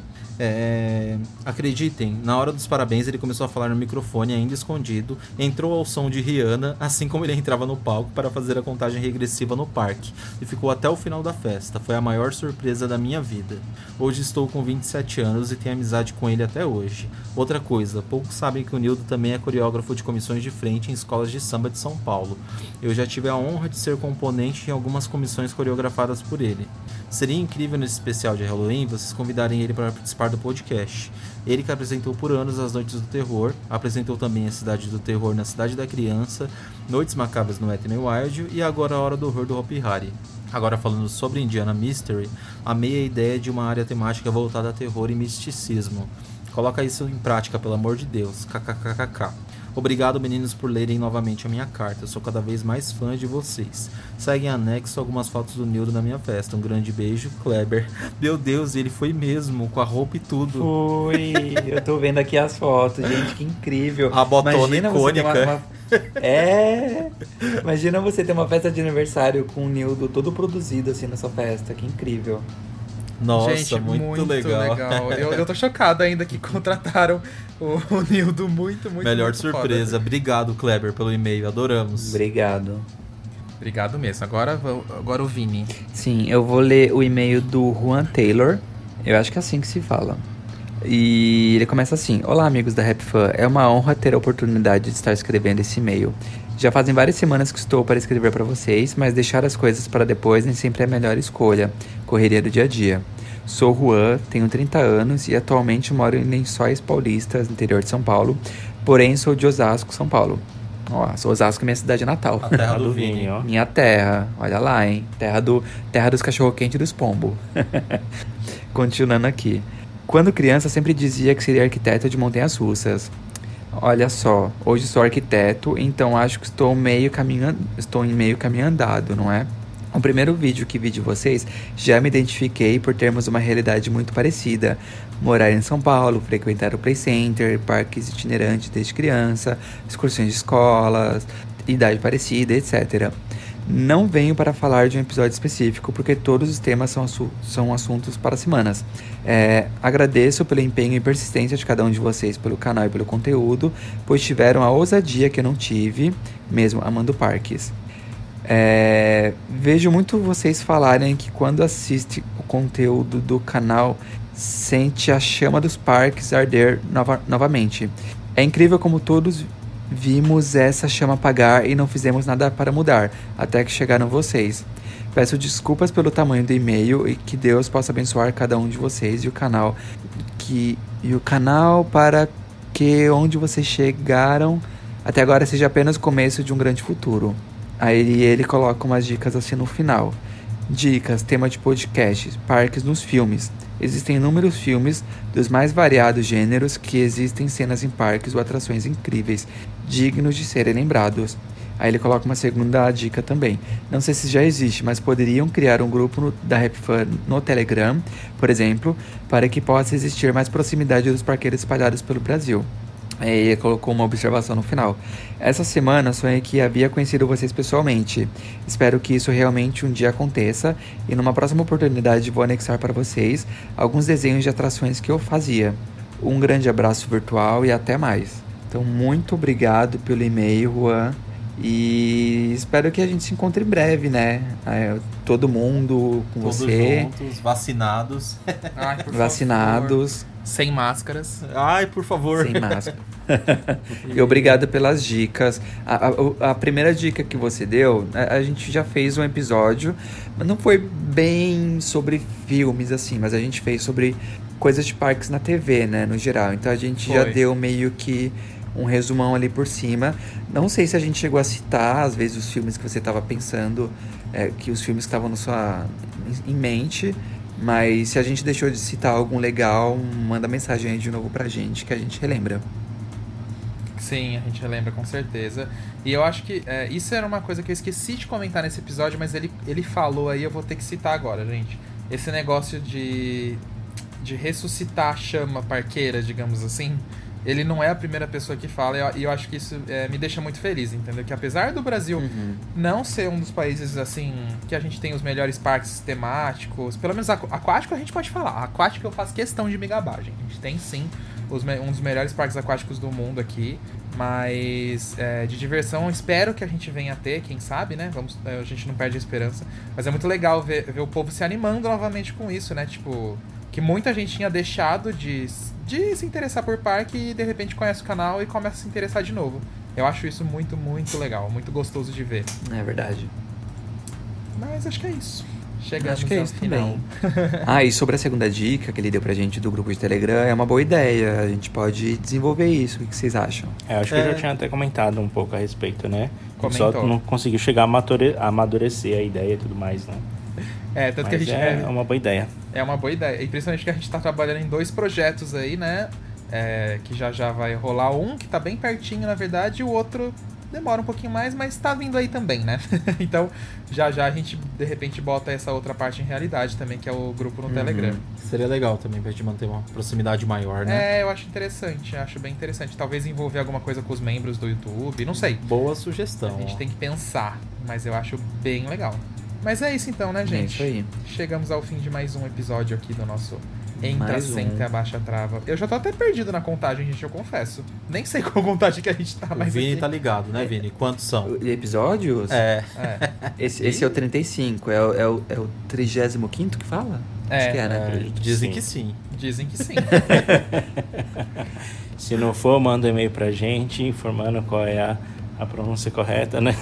É, acreditem, na hora dos parabéns ele começou a falar no microfone ainda escondido, entrou ao som de Rihanna, assim como ele entrava no palco para fazer a contagem regressiva no parque, e ficou até o final da festa. Foi a maior surpresa da minha vida. Hoje estou com 27 anos e tenho amizade com ele até hoje. Outra coisa, poucos sabem que o Nildo também é coreógrafo de comissões de frente em escolas de samba de São Paulo. Eu já tive a honra de ser componente em algumas comissões coreografadas por ele. Seria incrível nesse especial de Halloween vocês convidarem ele para participar do podcast. Ele que apresentou por anos as Noites do Terror, apresentou também a Cidade do Terror na Cidade da Criança, Noites Macabras no Ethan Wild e agora a Hora do Horror do Hopi Hari. Agora falando sobre Indiana Mystery, amei a ideia de uma área temática voltada a terror e misticismo. Coloca isso em prática, pelo amor de Deus. KKKKK. Obrigado, meninos, por lerem novamente a minha carta. Eu sou cada vez mais fã de vocês. Segue em anexo algumas fotos do Nildo na minha festa. Um grande beijo, Kleber. Meu Deus, ele foi mesmo, com a roupa e tudo. Foi, eu tô vendo aqui as fotos, gente, que incrível. A botona Imagina icônica. Uma, uma... É. Imagina você ter uma festa de aniversário com o Nildo todo produzido assim na sua festa, que incrível. Nossa, Gente, muito, muito legal. legal. Eu, eu tô chocado ainda que contrataram o, o Nildo. Muito, muito Melhor muito surpresa. Foda. Obrigado, Kleber, pelo e-mail. Adoramos. Obrigado. Obrigado mesmo. Agora, agora o Vini. Sim, eu vou ler o e-mail do Juan Taylor. Eu acho que é assim que se fala. E ele começa assim: Olá, amigos da Rap Fan. É uma honra ter a oportunidade de estar escrevendo esse e-mail. Já fazem várias semanas que estou para escrever para vocês, mas deixar as coisas para depois nem sempre é a melhor escolha. Correria do dia a dia. Sou Juan, tenho 30 anos e atualmente moro em Lençóis Paulistas, interior de São Paulo. Porém, sou de Osasco, São Paulo. Ó, Osasco é minha cidade natal. A terra do Vini, ó. Minha terra, olha lá, hein? Terra, do, terra dos cachorro-quente dos pombo. Continuando aqui. Quando criança, sempre dizia que seria arquiteto de montanhas russas. Olha só, hoje sou arquiteto, então acho que estou meio caminho, estou em meio caminho andado, não é? O primeiro vídeo que vi de vocês, já me identifiquei por termos uma realidade muito parecida. Morar em São Paulo, frequentar o Play Center, parques itinerantes desde criança, excursões de escolas, idade parecida, etc. Não venho para falar de um episódio específico, porque todos os temas são, são assuntos para semanas. É, agradeço pelo empenho e persistência de cada um de vocês pelo canal e pelo conteúdo, pois tiveram a ousadia que eu não tive, mesmo amando parques. É, vejo muito vocês falarem que quando assiste o conteúdo do canal sente a chama dos parques arder nova, novamente. É incrível como todos vimos essa chama apagar e não fizemos nada para mudar, até que chegaram vocês. Peço desculpas pelo tamanho do e-mail e que Deus possa abençoar cada um de vocês e o canal que e o canal para que onde vocês chegaram até agora seja apenas o começo de um grande futuro. Aí ele coloca umas dicas assim no final. Dicas, tema de podcast, parques nos filmes. Existem inúmeros filmes dos mais variados gêneros que existem cenas em parques ou atrações incríveis, dignos de serem lembrados. Aí ele coloca uma segunda dica também. Não sei se já existe, mas poderiam criar um grupo no, da RapFan no Telegram, por exemplo, para que possa existir mais proximidade dos parqueiros espalhados pelo Brasil. E colocou uma observação no final. Essa semana sonhei que havia conhecido vocês pessoalmente. Espero que isso realmente um dia aconteça e numa próxima oportunidade vou anexar para vocês alguns desenhos de atrações que eu fazia. Um grande abraço virtual e até mais. Então, muito obrigado pelo e-mail, Juan. E espero que a gente se encontre em breve, né? É, todo mundo com Todos você. juntos, vacinados. Ai, vacinados. Favor. Sem máscaras. Ai, por favor. Sem máscara. e obrigado pelas dicas. A, a, a, primeira dica que você deu, a, a, gente já fez um episódio, mas não foi bem sobre filmes assim, mas a gente fez sobre coisas de parques na TV, né, no geral. Então a gente foi. já deu meio que um resumão ali por cima. Não sei se a gente chegou a citar, às vezes, os filmes que você estava pensando, é, que os filmes que estavam na sua, em mente, mas se a gente deixou de citar algum legal, manda mensagem aí de novo pra gente que a gente relembra. Sim, a gente relembra com certeza. E eu acho que é, isso era uma coisa que eu esqueci de comentar nesse episódio, mas ele, ele falou aí, eu vou ter que citar agora, gente. Esse negócio de, de ressuscitar a chama parqueira, digamos assim ele não é a primeira pessoa que fala, e eu, eu acho que isso é, me deixa muito feliz, entendeu? Que apesar do Brasil uhum. não ser um dos países, assim, que a gente tem os melhores parques temáticos, pelo menos aquático a gente pode falar. Aquático eu faço questão de me gabar, gente. A gente tem sim os, um dos melhores parques aquáticos do mundo aqui, mas é, de diversão espero que a gente venha a ter, quem sabe, né? Vamos, é, a gente não perde a esperança. Mas é muito legal ver, ver o povo se animando novamente com isso, né? Tipo, que muita gente tinha deixado de de se interessar por parque e de repente conhece o canal e começa a se interessar de novo. Eu acho isso muito, muito legal, muito gostoso de ver. É verdade. Mas acho que é isso. Chegamos acho que é isso final. também. ah, e sobre a segunda dica que ele deu pra gente do grupo de Telegram, é uma boa ideia. A gente pode desenvolver isso. O que vocês acham? É, acho que é. eu já tinha até comentado um pouco a respeito, né? Comentou. Só não conseguiu chegar a amadurecer a ideia e tudo mais, né? É, tanto Mas que a gente. é uma boa ideia. É uma boa ideia. E principalmente que a gente tá trabalhando em dois projetos aí, né? É, que já já vai rolar um que tá bem pertinho, na verdade, e o outro demora um pouquinho mais, mas tá vindo aí também, né? então, já já a gente de repente bota essa outra parte em realidade também, que é o grupo no Uhum. Telegram. Seria legal também pra gente manter uma proximidade maior, né? É, eu acho interessante, acho bem interessante. Talvez envolver alguma coisa com os membros do YouTube, não sei. Boa sugestão. A gente tem que pensar, mas eu acho bem legal. Mas é isso então, né, É gente? isso aí. Chegamos ao fim de mais um episódio aqui do nosso Entra, Mais um. Senta, Abaixa, Trava. Eu já tô até perdido na contagem, gente, eu confesso. Nem sei qual contagem que a gente tá, O mas Vini aqui... tá ligado, né, Vini? Quantos são? O- Episódios? É. É, Esse, esse é o 35, é o, é o, é o 35 que fala? É, Acho que é, né? É, dizem sim. que sim. dizem que sim. Se não for, manda um e-mail pra gente informando qual é a, a pronúncia correta, né?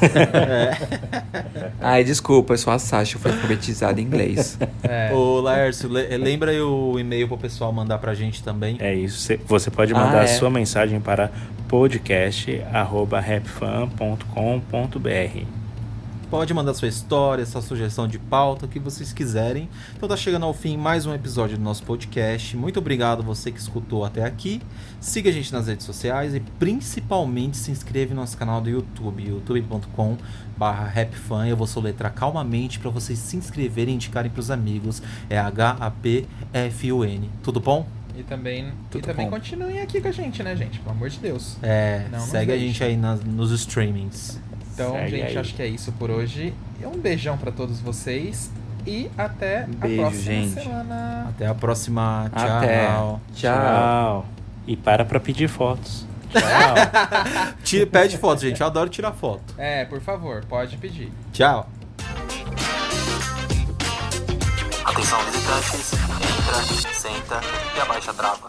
Ai, desculpa, eu sou a Sasha, eu fui alfabetizada em inglês. É. Ô, Laércio, le- lembra aí o e-mail pro pessoal mandar pra gente também? É isso. Cê- Você pode mandar Ah, a é. sua mensagem para podcast@rapfan.com.br. Pode mandar sua história, sua sugestão de pauta, o que vocês quiserem. Então tá chegando ao fim mais um episódio do nosso podcast. Muito obrigado você que escutou até aqui. Siga a gente nas redes sociais e principalmente se inscreve no nosso canal do YouTube, youtube.com rapfan. Eu vou soletrar calmamente para vocês se inscreverem e indicarem pros amigos. É H-A-P-F-U-N. Tudo bom? E também, e Tudo também bom. continuem aqui com a gente, né, gente? Pelo amor de Deus. É, Não, segue a gente aí nas- nos streamings. Então, Segue gente, aí. acho que é isso por hoje. Um beijão pra todos vocês e até Beijo, a próxima gente. semana. Até a próxima. Tchau. Até. Tchau. Tchau. E para pra pedir fotos. Tchau. Tira- Pede foto, gente. Eu adoro tirar foto. É, por favor, pode pedir. Tchau. Atenção visitantes, entra, senta e abaixa a trava.